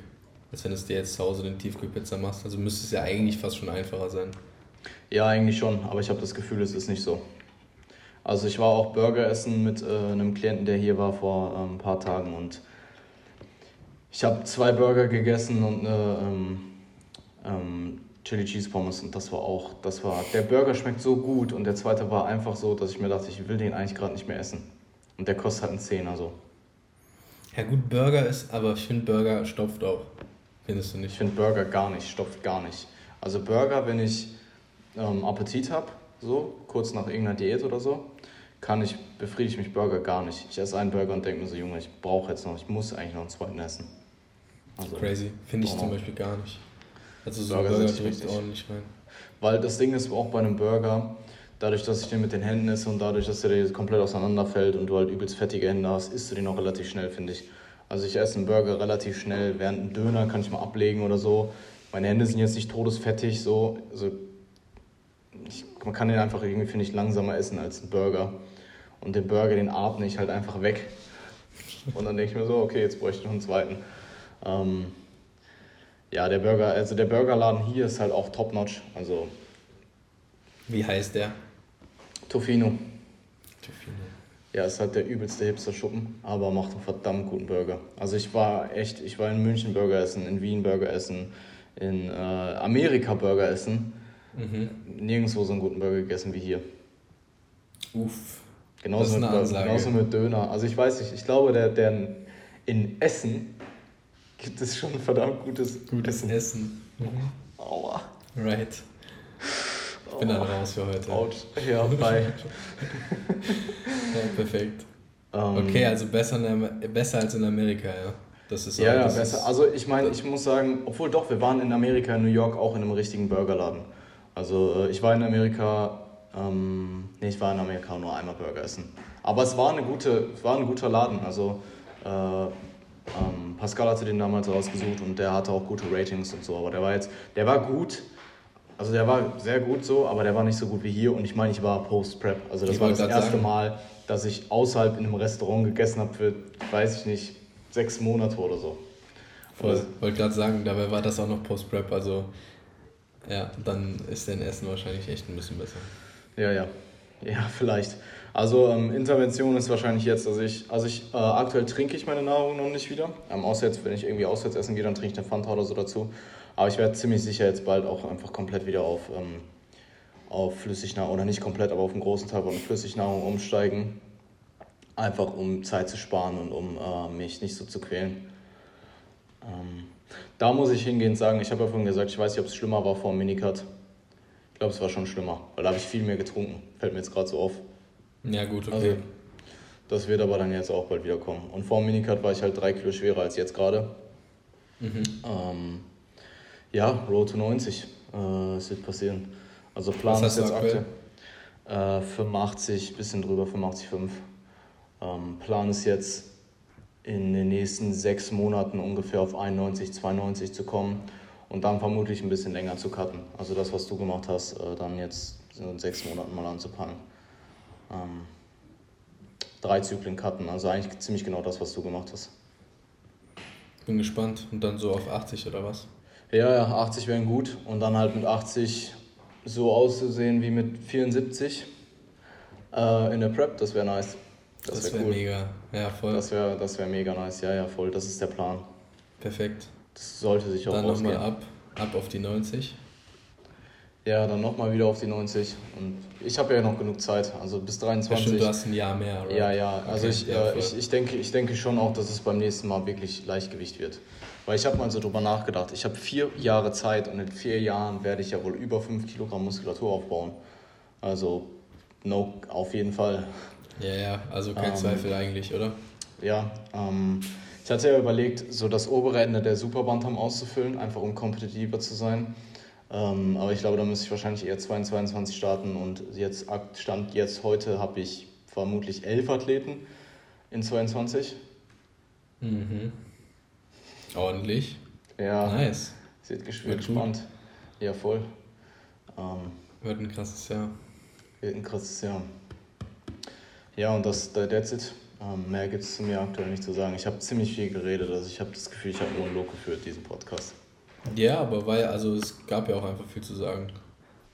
als wenn du es dir jetzt zu Hause den Tiefkühlpizza machst. Also müsste es ja eigentlich fast schon einfacher sein. Ja, eigentlich schon, aber ich habe das Gefühl, es ist nicht so. Also ich war auch Burger essen mit äh, einem Klienten, der hier war vor äh, ein paar Tagen und ich habe zwei Burger gegessen und eine ähm, ähm, Chili Cheese Pommes und das war auch, das war, der Burger schmeckt so gut und der zweite war einfach so, dass ich mir dachte, ich will den eigentlich gerade nicht mehr essen. Und der kostet halt einen Zehner so. Ja gut, Burger ist, aber ich finde Burger stopft auch. Findest du nicht? Ich finde Burger gar nicht, stopft gar nicht. Also Burger, wenn ich ähm, Appetit habe, so, kurz nach irgendeiner Diät oder so, kann ich, befriedige ich mich Burger gar nicht. Ich esse einen Burger und denke mir so, Junge, ich brauche jetzt noch, ich muss eigentlich noch einen zweiten essen. Also, Crazy, finde ich zum Beispiel gar nicht. Also so Burger, Burger drückt ordentlich rein. Weil das Ding ist auch bei einem Burger, dadurch, dass ich den mit den Händen esse und dadurch, dass der komplett auseinanderfällt und du halt übelst fettige Hände hast, isst du den auch relativ schnell, finde ich. Also ich esse einen Burger relativ schnell, während ein Döner kann ich mal ablegen oder so. Meine Hände sind jetzt nicht todesfettig, so. Also ich, man kann den einfach irgendwie, finde ich, langsamer essen als ein Burger. Und den Burger, den atme ich halt einfach weg. Und dann denke ich mir so, okay, jetzt bräuchte ich noch einen zweiten. Ähm, ja, der Burger, also der Burgerladen hier ist halt auch top-notch. Also. Wie heißt der? Tofino. Tofino. Ja, ist halt der übelste Hipster-Schuppen, aber macht einen verdammt guten Burger. Also ich war echt, ich war in München Burger essen, in Wien Burger essen, in äh, Amerika Burger essen. Mhm. Nirgendwo so einen guten Burger gegessen wie hier. Uff. Genauso, mit, genauso mit Döner. Also ich weiß nicht, ich glaube, der, der in Essen gibt es schon verdammt gutes, gutes Essen. Essen. Mhm. Aua. Right. Ich bin dann raus für heute. Ouch. Ja, bye. ja, perfekt. Um, ähm. okay, also besser, besser als in Amerika, ja. Das ist ja, ja, besser. Ist, also ich meine, ich muss sagen, obwohl doch, wir waren in Amerika, in New York auch in einem richtigen Burgerladen. Also äh, ich war in Amerika, ähm, nee, ich war in Amerika nur einmal Burger essen. Aber es war, eine gute, es war ein guter Laden. Also äh, ähm, Pascal hatte den damals rausgesucht und der hatte auch gute Ratings und so. Aber der war jetzt, der war gut. Also der war sehr gut so, aber der war nicht so gut wie hier. Und ich meine, ich war Post-Prep. Also das ich war das erste sagen. Mal, dass ich außerhalb in einem Restaurant gegessen habe für, weiß ich nicht, sechs Monate oder so. Ich wollte gerade sagen, dabei war das auch noch Post-Prep. Also ja, dann ist dein Essen wahrscheinlich echt ein bisschen besser. Ja, ja. Ja, vielleicht. Also ähm, Intervention ist wahrscheinlich jetzt, also ich, also ich äh, aktuell trinke ich meine Nahrung noch nicht wieder. Ähm, außer jetzt, wenn ich irgendwie auswärts essen gehe, dann trinke ich eine Fanta oder so dazu. Aber ich werde ziemlich sicher jetzt bald auch einfach komplett wieder auf, ähm, auf Flüssignahrung, oder nicht komplett, aber auf einen großen Teil von Flüssignahrung umsteigen. Einfach um Zeit zu sparen und um äh, mich nicht so zu quälen. Ähm, da muss ich hingehend sagen, ich habe ja vorhin gesagt, ich weiß nicht, ob es schlimmer war vor dem Minicut. Ich glaube, es war schon schlimmer, weil da habe ich viel mehr getrunken. Fällt mir jetzt gerade so auf. Ja, gut, okay. Also, das wird aber dann jetzt auch bald wieder kommen. Und vor dem Minicut war ich halt drei Kilo schwerer als jetzt gerade. Mhm. Ähm, ja, Road to 90. Äh, es wird passieren. Also Plan ist jetzt aktuell äh, 85, bisschen drüber, 85,5. Ähm, Plan ist jetzt in den nächsten sechs Monaten ungefähr auf 91, 92 zu kommen und dann vermutlich ein bisschen länger zu cutten. Also das, was du gemacht hast, äh, dann jetzt in sechs Monaten mal anzupacken. Ähm, drei Zyklen cutten, also eigentlich ziemlich genau das, was du gemacht hast. Bin gespannt. Und dann so auf 80 oder was? Ja, ja, 80 wären gut. Und dann halt mit 80 so auszusehen wie mit 74 äh, in der Prep, das wäre nice. Das, das wäre wär cool. mega. Ja, voll. Das wäre das wär mega nice. Ja, ja, voll. Das ist der Plan. Perfekt. Das sollte sich auch Dann nochmal ab, ab auf die 90. Ja, dann nochmal wieder auf die 90. Und ich habe ja noch genug Zeit, also bis 23. Ja, stimmt, du hast ein Jahr mehr, oder? Ja, ja. Also okay, ich, äh, ich, ich, denke, ich denke schon auch, dass es beim nächsten Mal wirklich Leichtgewicht wird. Weil ich habe mal so drüber nachgedacht. Ich habe vier Jahre Zeit und in vier Jahren werde ich ja wohl über 5 Kilogramm Muskulatur aufbauen. Also, no, auf jeden Fall. Ja, ja, also kein ähm, Zweifel eigentlich, oder? Ja, ähm, ich hatte ja überlegt, so das obere Ende der Superbantam auszufüllen, einfach um kompetitiver zu sein. Ähm, aber ich glaube, da müsste ich wahrscheinlich eher 22 starten und jetzt Stand jetzt heute habe ich vermutlich elf Athleten in 22. Mhm. Ordentlich. Ja. Nice. Sieht wird gespannt. Ja, voll. Ähm, wird ein krasses Jahr. Wird ein krasses Jahr. Ja, und das, that's it. Ähm, mehr gibt es zu mir aktuell nicht zu sagen. Ich habe ziemlich viel geredet, also ich habe das Gefühl, ich habe nur einen Look geführt, diesen Podcast. Ja, aber weil, also es gab ja auch einfach viel zu sagen.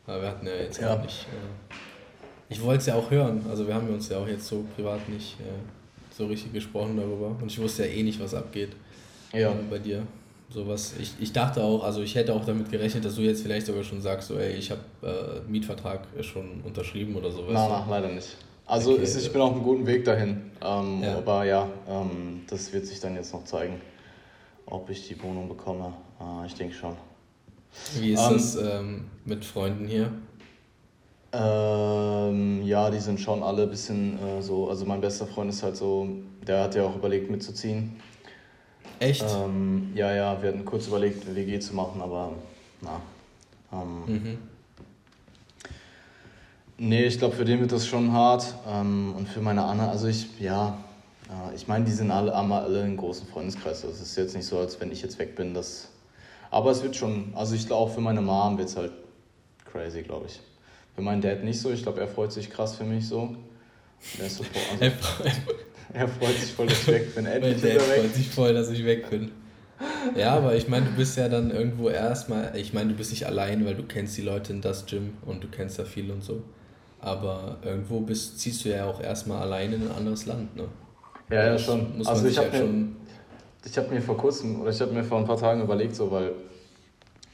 Aber wir hatten ja jetzt ja. nicht. Äh, ich wollte es ja auch hören, also wir haben uns ja auch jetzt so privat nicht äh, so richtig gesprochen darüber. Und ich wusste ja eh nicht, was abgeht ja. Äh, bei dir. sowas. Ich, ich dachte auch, also ich hätte auch damit gerechnet, dass du jetzt vielleicht sogar schon sagst, so, ey, ich habe äh, Mietvertrag schon unterschrieben oder sowas. Nein, nein, leider nicht. Also okay, ist, ich bin auf einem guten Weg dahin. Ähm, ja. Aber ja, ähm, das wird sich dann jetzt noch zeigen, ob ich die Wohnung bekomme. Äh, ich denke schon. Wie ist ähm, das ähm, mit Freunden hier? Ähm, ja, die sind schon alle ein bisschen äh, so. Also mein bester Freund ist halt so, der hat ja auch überlegt mitzuziehen. Echt? Ähm, ja, ja, wir hatten kurz überlegt, eine WG zu machen, aber na. Mhm. Nee, ich glaube, für den wird das schon hart. Ähm, und für meine Anna, also ich, ja, äh, ich meine, die sind alle, alle in großen Freundeskreis. Das ist jetzt nicht so, als wenn ich jetzt weg bin. Das, aber es wird schon, also ich glaube, auch für meine Mom wird es halt crazy, glaube ich. Für meinen Dad nicht so. Ich glaube, er freut sich krass für mich so. Er, ist so also, er freut sich voll, dass ich weg bin. Endlich mein Dad freut sich voll, dass ich weg bin. Ja, aber ich meine, du bist ja dann irgendwo erstmal, ich meine, du bist nicht allein, weil du kennst die Leute in das Gym und du kennst da viel und so. Aber irgendwo bist, ziehst du ja auch erstmal allein in ein anderes Land, ne? Ja, ja, schon. Muss also ich habe halt mir, hab mir vor kurzem, oder ich habe mir vor ein paar Tagen überlegt, so, weil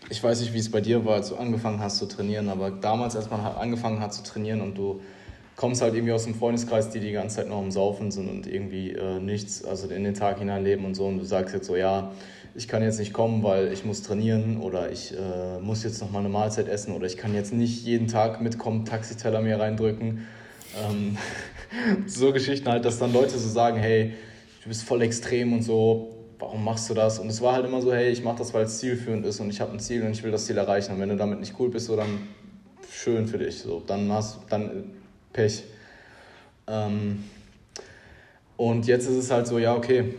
ich weiß nicht, wie es bei dir war, als du angefangen hast zu trainieren, aber damals, als man angefangen hat zu trainieren und du kommst halt irgendwie aus einem Freundeskreis, die die ganze Zeit noch am Saufen sind und irgendwie äh, nichts, also in den Tag hineinleben und so und du sagst jetzt so, ja, ich kann jetzt nicht kommen, weil ich muss trainieren oder ich äh, muss jetzt noch mal eine Mahlzeit essen oder ich kann jetzt nicht jeden Tag mitkommen, Taxiteller mir reindrücken. Ähm, so Geschichten halt, dass dann Leute so sagen, hey, du bist voll extrem und so, warum machst du das? Und es war halt immer so, hey, ich mache das, weil es zielführend ist und ich habe ein Ziel und ich will das Ziel erreichen. Und wenn du damit nicht cool bist, so dann schön für dich. So, dann hast dann Pech. Ähm, und jetzt ist es halt so, ja, okay,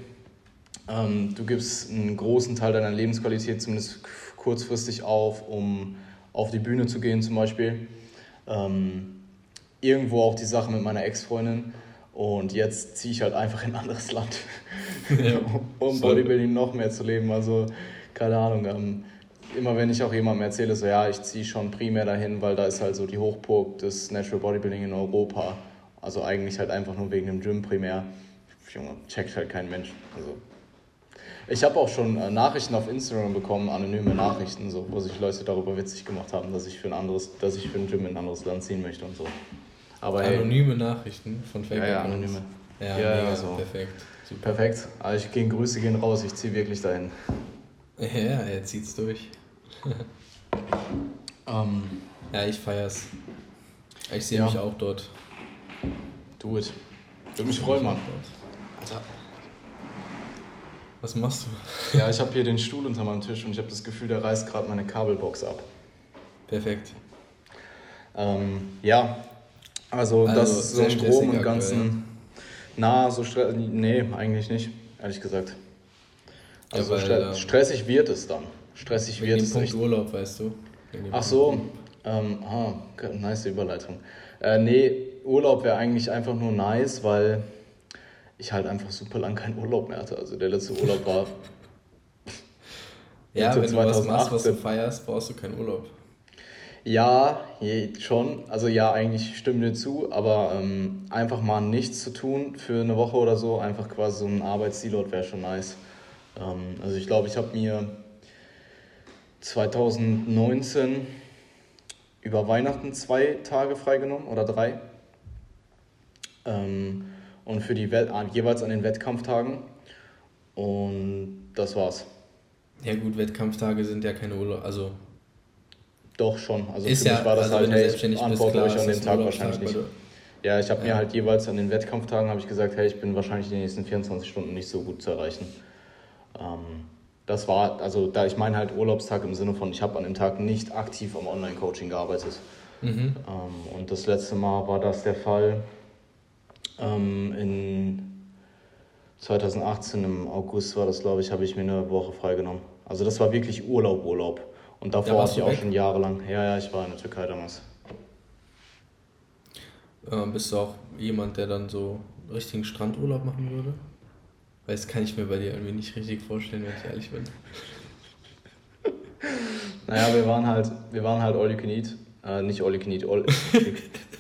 ähm, du gibst einen großen Teil deiner Lebensqualität zumindest kurzfristig auf, um auf die Bühne zu gehen zum Beispiel. Ähm, irgendwo auch die Sache mit meiner Ex-Freundin. Und jetzt ziehe ich halt einfach in ein anderes Land, ja, um Bodybuilding noch mehr zu leben. Also, keine Ahnung. Ähm, immer wenn ich auch jemandem erzähle, so ja, ich ziehe schon primär dahin, weil da ist halt so die Hochburg des Natural Bodybuilding in Europa. Also eigentlich halt einfach nur wegen dem Gym primär. Junge, checkt halt kein Mensch. Also ich habe auch schon äh, Nachrichten auf Instagram bekommen, anonyme Nachrichten, so, wo sich Leute darüber witzig gemacht haben, dass ich für ein anderes, dass ich für ein Gym in ein anderes Land ziehen möchte und so. Aber anonyme hey, Nachrichten von Facebook. Ja, ja, anonyme. Ja, ja, mega, so. perfekt. Super. Perfekt. Also ich gehe Grüße gehen raus, ich ziehe wirklich dahin. Ja, er zieht's durch. um, ähm. ja, ich feier's. Ich sehe ja. mich auch dort. Do it. Würde mich freuen, Mann. Alter. Was machst du? Ja, ich habe hier den Stuhl unter meinem Tisch und ich habe das Gefühl, der reißt gerade meine Kabelbox ab. Perfekt. Ähm, ja, also, also das ist so im Groben und Ganzen. Na, so stressig. Nee, eigentlich nicht, ehrlich gesagt. Also ja, weil, ähm, stressig wird es dann. Stressig wird es. Punkt Urlaub, weißt du. Ach so, ähm, ah, nice Überleitung. Äh, nee, Urlaub wäre eigentlich einfach nur nice, weil ich halt einfach super lang keinen Urlaub mehr hatte. Also der letzte Urlaub war. ja, wenn du 2018. was machst, was du feierst, brauchst du keinen Urlaub. Ja, schon. Also ja, eigentlich stimmen dir zu, aber ähm, einfach mal nichts zu tun für eine Woche oder so, einfach quasi so ein Arbeitsdeload wäre schon nice. Ähm, also ich glaube, ich habe mir 2019 über Weihnachten zwei Tage freigenommen oder drei. Ähm, und für die Wett jeweils an den Wettkampftagen. Und das war's. Ja gut, Wettkampftage sind ja keine Urlaub, also doch schon. Also ist für ja, mich war das also halt, hey, ich antworte euch an dem Tag wahrscheinlich nicht. Ja, ich habe ja. mir halt jeweils an den Wettkampftagen habe ich gesagt, hey, ich bin wahrscheinlich in den nächsten 24 Stunden nicht so gut zu erreichen. Ähm, das war, also da ich meine halt Urlaubstag im Sinne von, ich habe an dem Tag nicht aktiv am Online-Coaching gearbeitet. Mhm. Ähm, und das letzte Mal war das der Fall ähm, in 2018 im August war das, glaube ich, habe ich mir eine Woche freigenommen. Also das war wirklich Urlaub, Urlaub. Und davor war ich auch weg? schon jahrelang. Ja, ja, ich war in der Türkei damals. Äh, bist du auch jemand, der dann so richtigen Strandurlaub machen würde? Weil das kann ich mir bei dir irgendwie nicht richtig vorstellen, wenn ich ehrlich bin. naja, wir waren halt, wir waren halt all you can eat. Äh, nicht all you can eat, all.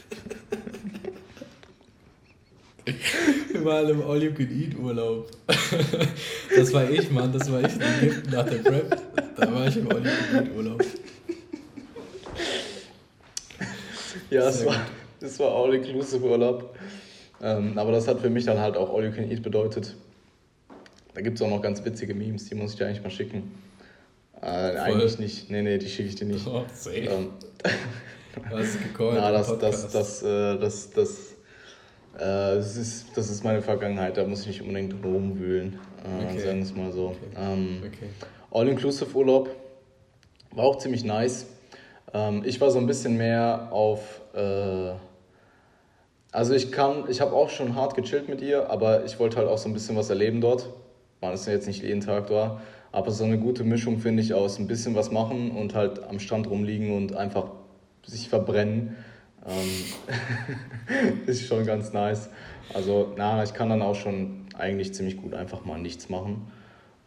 wir waren im All You Can Eat Urlaub. das war ich, Mann, das war ich in Ägypten nach der Prep. Da war ich im All-Inclusive-Urlaub. Ja, es war, das war All-Inclusive-Urlaub. Ähm, aber das hat für mich dann halt auch All You Can Eat bedeutet. Da gibt es auch noch ganz witzige Memes, die muss ich dir eigentlich mal schicken. Äh, eigentlich nicht. Nee, nee, die schicke ich dir nicht. Oh, safe. Ähm, Was? Na, das, das, das, äh, das, das, äh, das, ist, das ist meine Vergangenheit, da muss ich nicht unbedingt rumwühlen, äh, okay. sagen wir es mal so. Okay. Ähm, okay. All-Inclusive-Urlaub war auch ziemlich nice. Ähm, ich war so ein bisschen mehr auf. Äh, also ich kann, ich habe auch schon hart gechillt mit ihr, aber ich wollte halt auch so ein bisschen was erleben dort. Man ist ja jetzt nicht jeden Tag da, aber so eine gute Mischung finde ich aus ein bisschen was machen und halt am Strand rumliegen und einfach sich verbrennen. Ähm, ist schon ganz nice. Also, na, ich kann dann auch schon eigentlich ziemlich gut einfach mal nichts machen.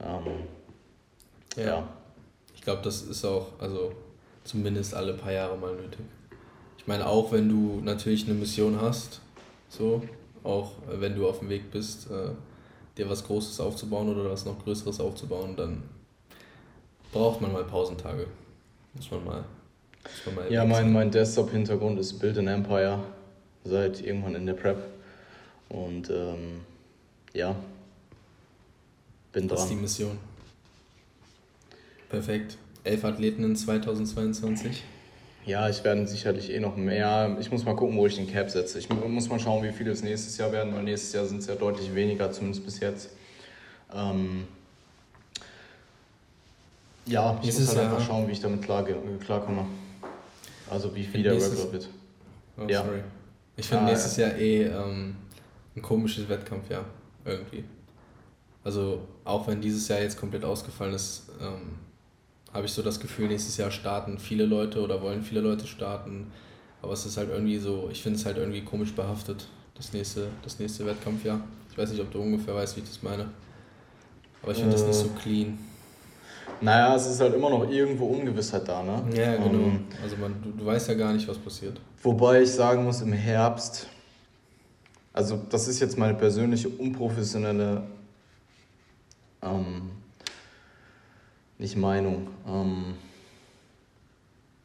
Ähm, ja. ja. Ich glaube, das ist auch, also zumindest alle paar Jahre mal nötig. Ich meine, auch wenn du natürlich eine Mission hast, so, auch wenn du auf dem Weg bist, äh, dir was Großes aufzubauen oder was noch Größeres aufzubauen, dann braucht man mal Pausentage. Muss man mal ja, mein, mein Desktop-Hintergrund ist Build an Empire seit irgendwann in der Prep. Und ähm, ja, bin dran. Das ist die Mission. Perfekt. Elf Athleten in 2022. Ja, ich werde sicherlich eh noch mehr. Ich muss mal gucken, wo ich den Cap setze. Ich muss mal schauen, wie viele es nächstes Jahr werden, weil nächstes Jahr sind es ja deutlich weniger, zumindest bis jetzt. Ähm, ja, ich muss halt einfach schauen, wie ich damit klar, klarkomme. Also wie viel der Workload wird. Oh, ja. sorry. Ich finde ah, nächstes ja. Jahr eh ähm, ein komisches Wettkampf, ja, irgendwie. Also auch wenn dieses Jahr jetzt komplett ausgefallen ist, ähm, habe ich so das Gefühl, nächstes Jahr starten viele Leute oder wollen viele Leute starten. Aber es ist halt irgendwie so, ich finde es halt irgendwie komisch behaftet, das nächste, das nächste Wettkampfjahr. Ich weiß nicht, ob du ungefähr weißt, wie ich das meine. Aber ich finde äh, das nicht so clean. Naja, es ist halt immer noch irgendwo Ungewissheit da, ne? Ja, genau. Ähm, also man, du, du weißt ja gar nicht, was passiert. Wobei ich sagen muss, im Herbst, also das ist jetzt meine persönliche unprofessionelle, ähm, nicht Meinung, ähm,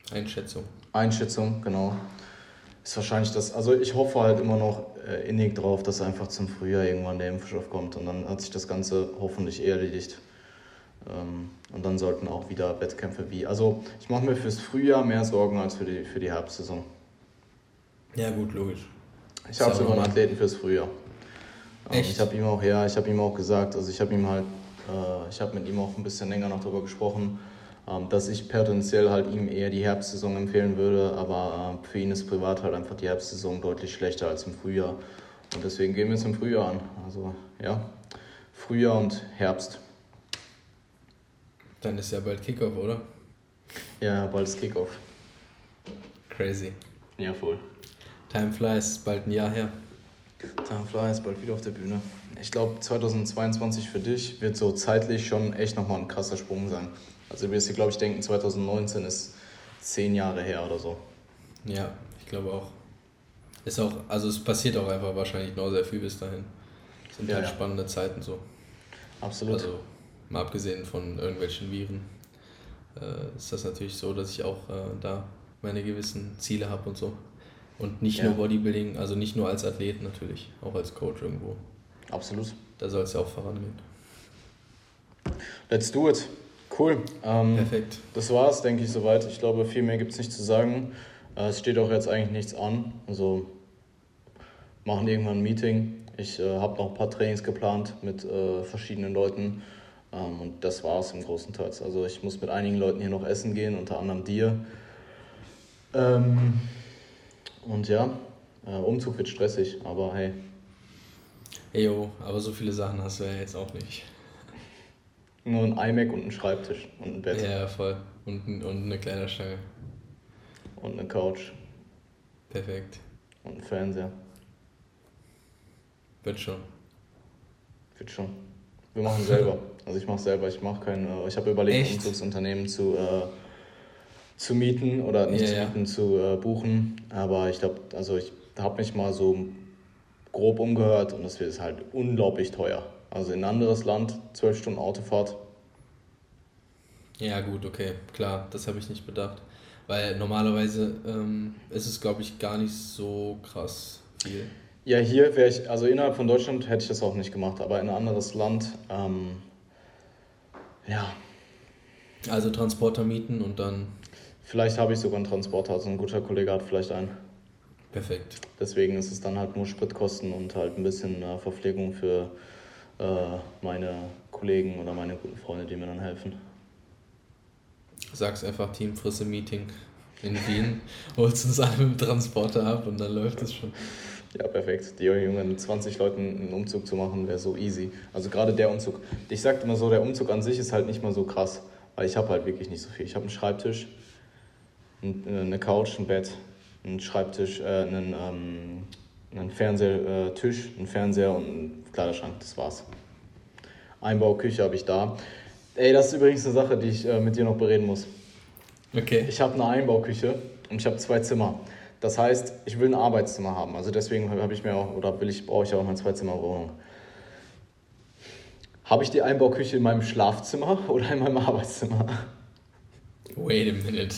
Einschätzung. Einschätzung, genau. Ist wahrscheinlich das, also ich hoffe halt immer noch äh, innig drauf, dass einfach zum Frühjahr irgendwann der Impfstoff kommt und dann hat sich das Ganze hoffentlich erledigt. Ähm, und dann sollten auch wieder Wettkämpfe wie. Also ich mache mir fürs Frühjahr mehr Sorgen als für die, für die Herbstsaison. Ja, gut, logisch. Ich habe sogar einen Athleten fürs Frühjahr. Ähm, Echt? Ich habe ihm auch, ja, ich habe ihm auch gesagt, also ich habe ihm halt, äh, ich habe mit ihm auch ein bisschen länger noch darüber gesprochen, ähm, dass ich potenziell halt ihm eher die Herbstsaison empfehlen würde, aber äh, für ihn ist privat halt einfach die Herbstsaison deutlich schlechter als im Frühjahr. Und deswegen gehen wir es im Frühjahr an. Also ja, Frühjahr und Herbst. Dann ist ja bald Kickoff, oder? Ja, bald ist Kickoff. Crazy. Ja, voll. Time flies, bald ein Jahr her. Time flies, bald wieder auf der Bühne. Ich glaube, 2022 für dich wird so zeitlich schon echt nochmal ein krasser Sprung sein. Also du wirst dir, glaube ich, denken, 2019 ist zehn Jahre her oder so. Ja, ich glaube auch. Ist auch, also es passiert auch einfach wahrscheinlich noch sehr viel bis dahin. Es sind ja, halt ja. spannende Zeiten so. Absolut. Also mal abgesehen von irgendwelchen Viren, äh, ist das natürlich so, dass ich auch äh, da meine gewissen Ziele habe und so. Und nicht ja. nur Bodybuilding, also nicht nur als Athlet natürlich, auch als Coach irgendwo. Absolut. Da soll es ja auch vorangehen. Let's do it. Cool. Ähm, Perfekt. Das war's, denke ich, soweit. Ich glaube, viel mehr gibt es nicht zu sagen. Äh, es steht auch jetzt eigentlich nichts an. Also machen irgendwann ein Meeting. Ich äh, habe noch ein paar Trainings geplant mit äh, verschiedenen Leuten. Ähm, und das war es im großen Teil. Also ich muss mit einigen Leuten hier noch essen gehen, unter anderem dir. Ähm, und ja, äh, Umzug wird stressig, aber hey. Hey yo, aber so viele Sachen hast du ja jetzt auch nicht. Nur ein iMac und ein Schreibtisch und ein Bett. Ja, voll. Und, und eine Kleiderstange. Und eine Couch. Perfekt. Und ein Fernseher. Wird schon. Wird schon. Wir machen selber. Also ich mache selber. Ich mache kein. Äh, ich habe überlegt, Echt? ein Umzugsunternehmen zu, äh, zu mieten oder nicht ja, zu mieten, ja. zu äh, buchen. Aber ich glaube, also ich habe mich mal so grob umgehört und das wird halt unglaublich teuer. Also in ein anderes Land, zwölf Stunden Autofahrt. Ja, gut, okay, klar, das habe ich nicht bedacht. Weil normalerweise ähm, ist es, glaube ich, gar nicht so krass viel. Ja, hier wäre ich, also innerhalb von Deutschland hätte ich das auch nicht gemacht, aber in ein anderes Land, ähm, ja. Also Transporter mieten und dann. Vielleicht habe ich sogar einen Transporter, also ein guter Kollege hat vielleicht einen. Perfekt. Deswegen ist es dann halt nur Spritkosten und halt ein bisschen äh, Verpflegung für äh, meine Kollegen oder meine guten Freunde, die mir dann helfen. Sag's einfach Team Frisse Meeting in Wien, holst uns alle mit dem Transporter ab und dann läuft es schon. Ja, perfekt. Die Jungen, 20 Leuten einen Umzug zu machen, wäre so easy. Also gerade der Umzug. Ich sag immer so, der Umzug an sich ist halt nicht mal so krass, weil ich habe halt wirklich nicht so viel. Ich habe einen Schreibtisch, eine Couch, ein Bett, einen Schreibtisch, äh, einen, ähm, einen Fernsehtisch, äh, einen Fernseher und einen Kleiderschrank. Das war's. Einbauküche habe ich da. Ey, das ist übrigens eine Sache, die ich äh, mit dir noch bereden muss. Okay. Ich habe eine Einbauküche und ich habe zwei Zimmer. Das heißt, ich will ein Arbeitszimmer haben. Also deswegen habe ich mir auch, oder will ich, brauche ich auch eine Zweizimmerwohnung. Habe ich die Einbauküche in meinem Schlafzimmer oder in meinem Arbeitszimmer? Wait a minute.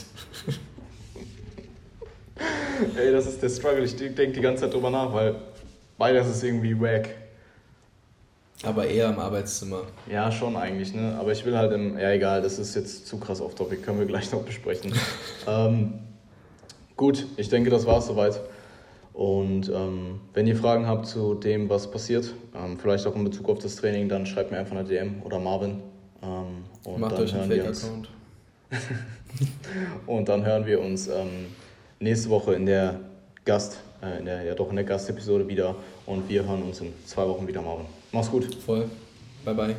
Ey, das ist der Struggle. Ich denke die ganze Zeit drüber nach, weil beides ist irgendwie wack. Aber eher im Arbeitszimmer. Ja, schon eigentlich, ne? Aber ich will halt im. Ja, egal, das ist jetzt zu krass off topic, können wir gleich noch besprechen. ähm, gut, ich denke, das war es soweit. Und ähm, wenn ihr Fragen habt zu dem, was passiert, ähm, vielleicht auch in Bezug auf das Training, dann schreibt mir einfach eine DM oder Marvin. Ähm, und Macht dann euch einen Fake-Account. und dann hören wir uns ähm, nächste Woche in der Gast, äh, in der, ja doch in der Gastepisode wieder und wir hören uns in zwei Wochen wieder, Marvin. Mach's gut. Voll. Bye bye.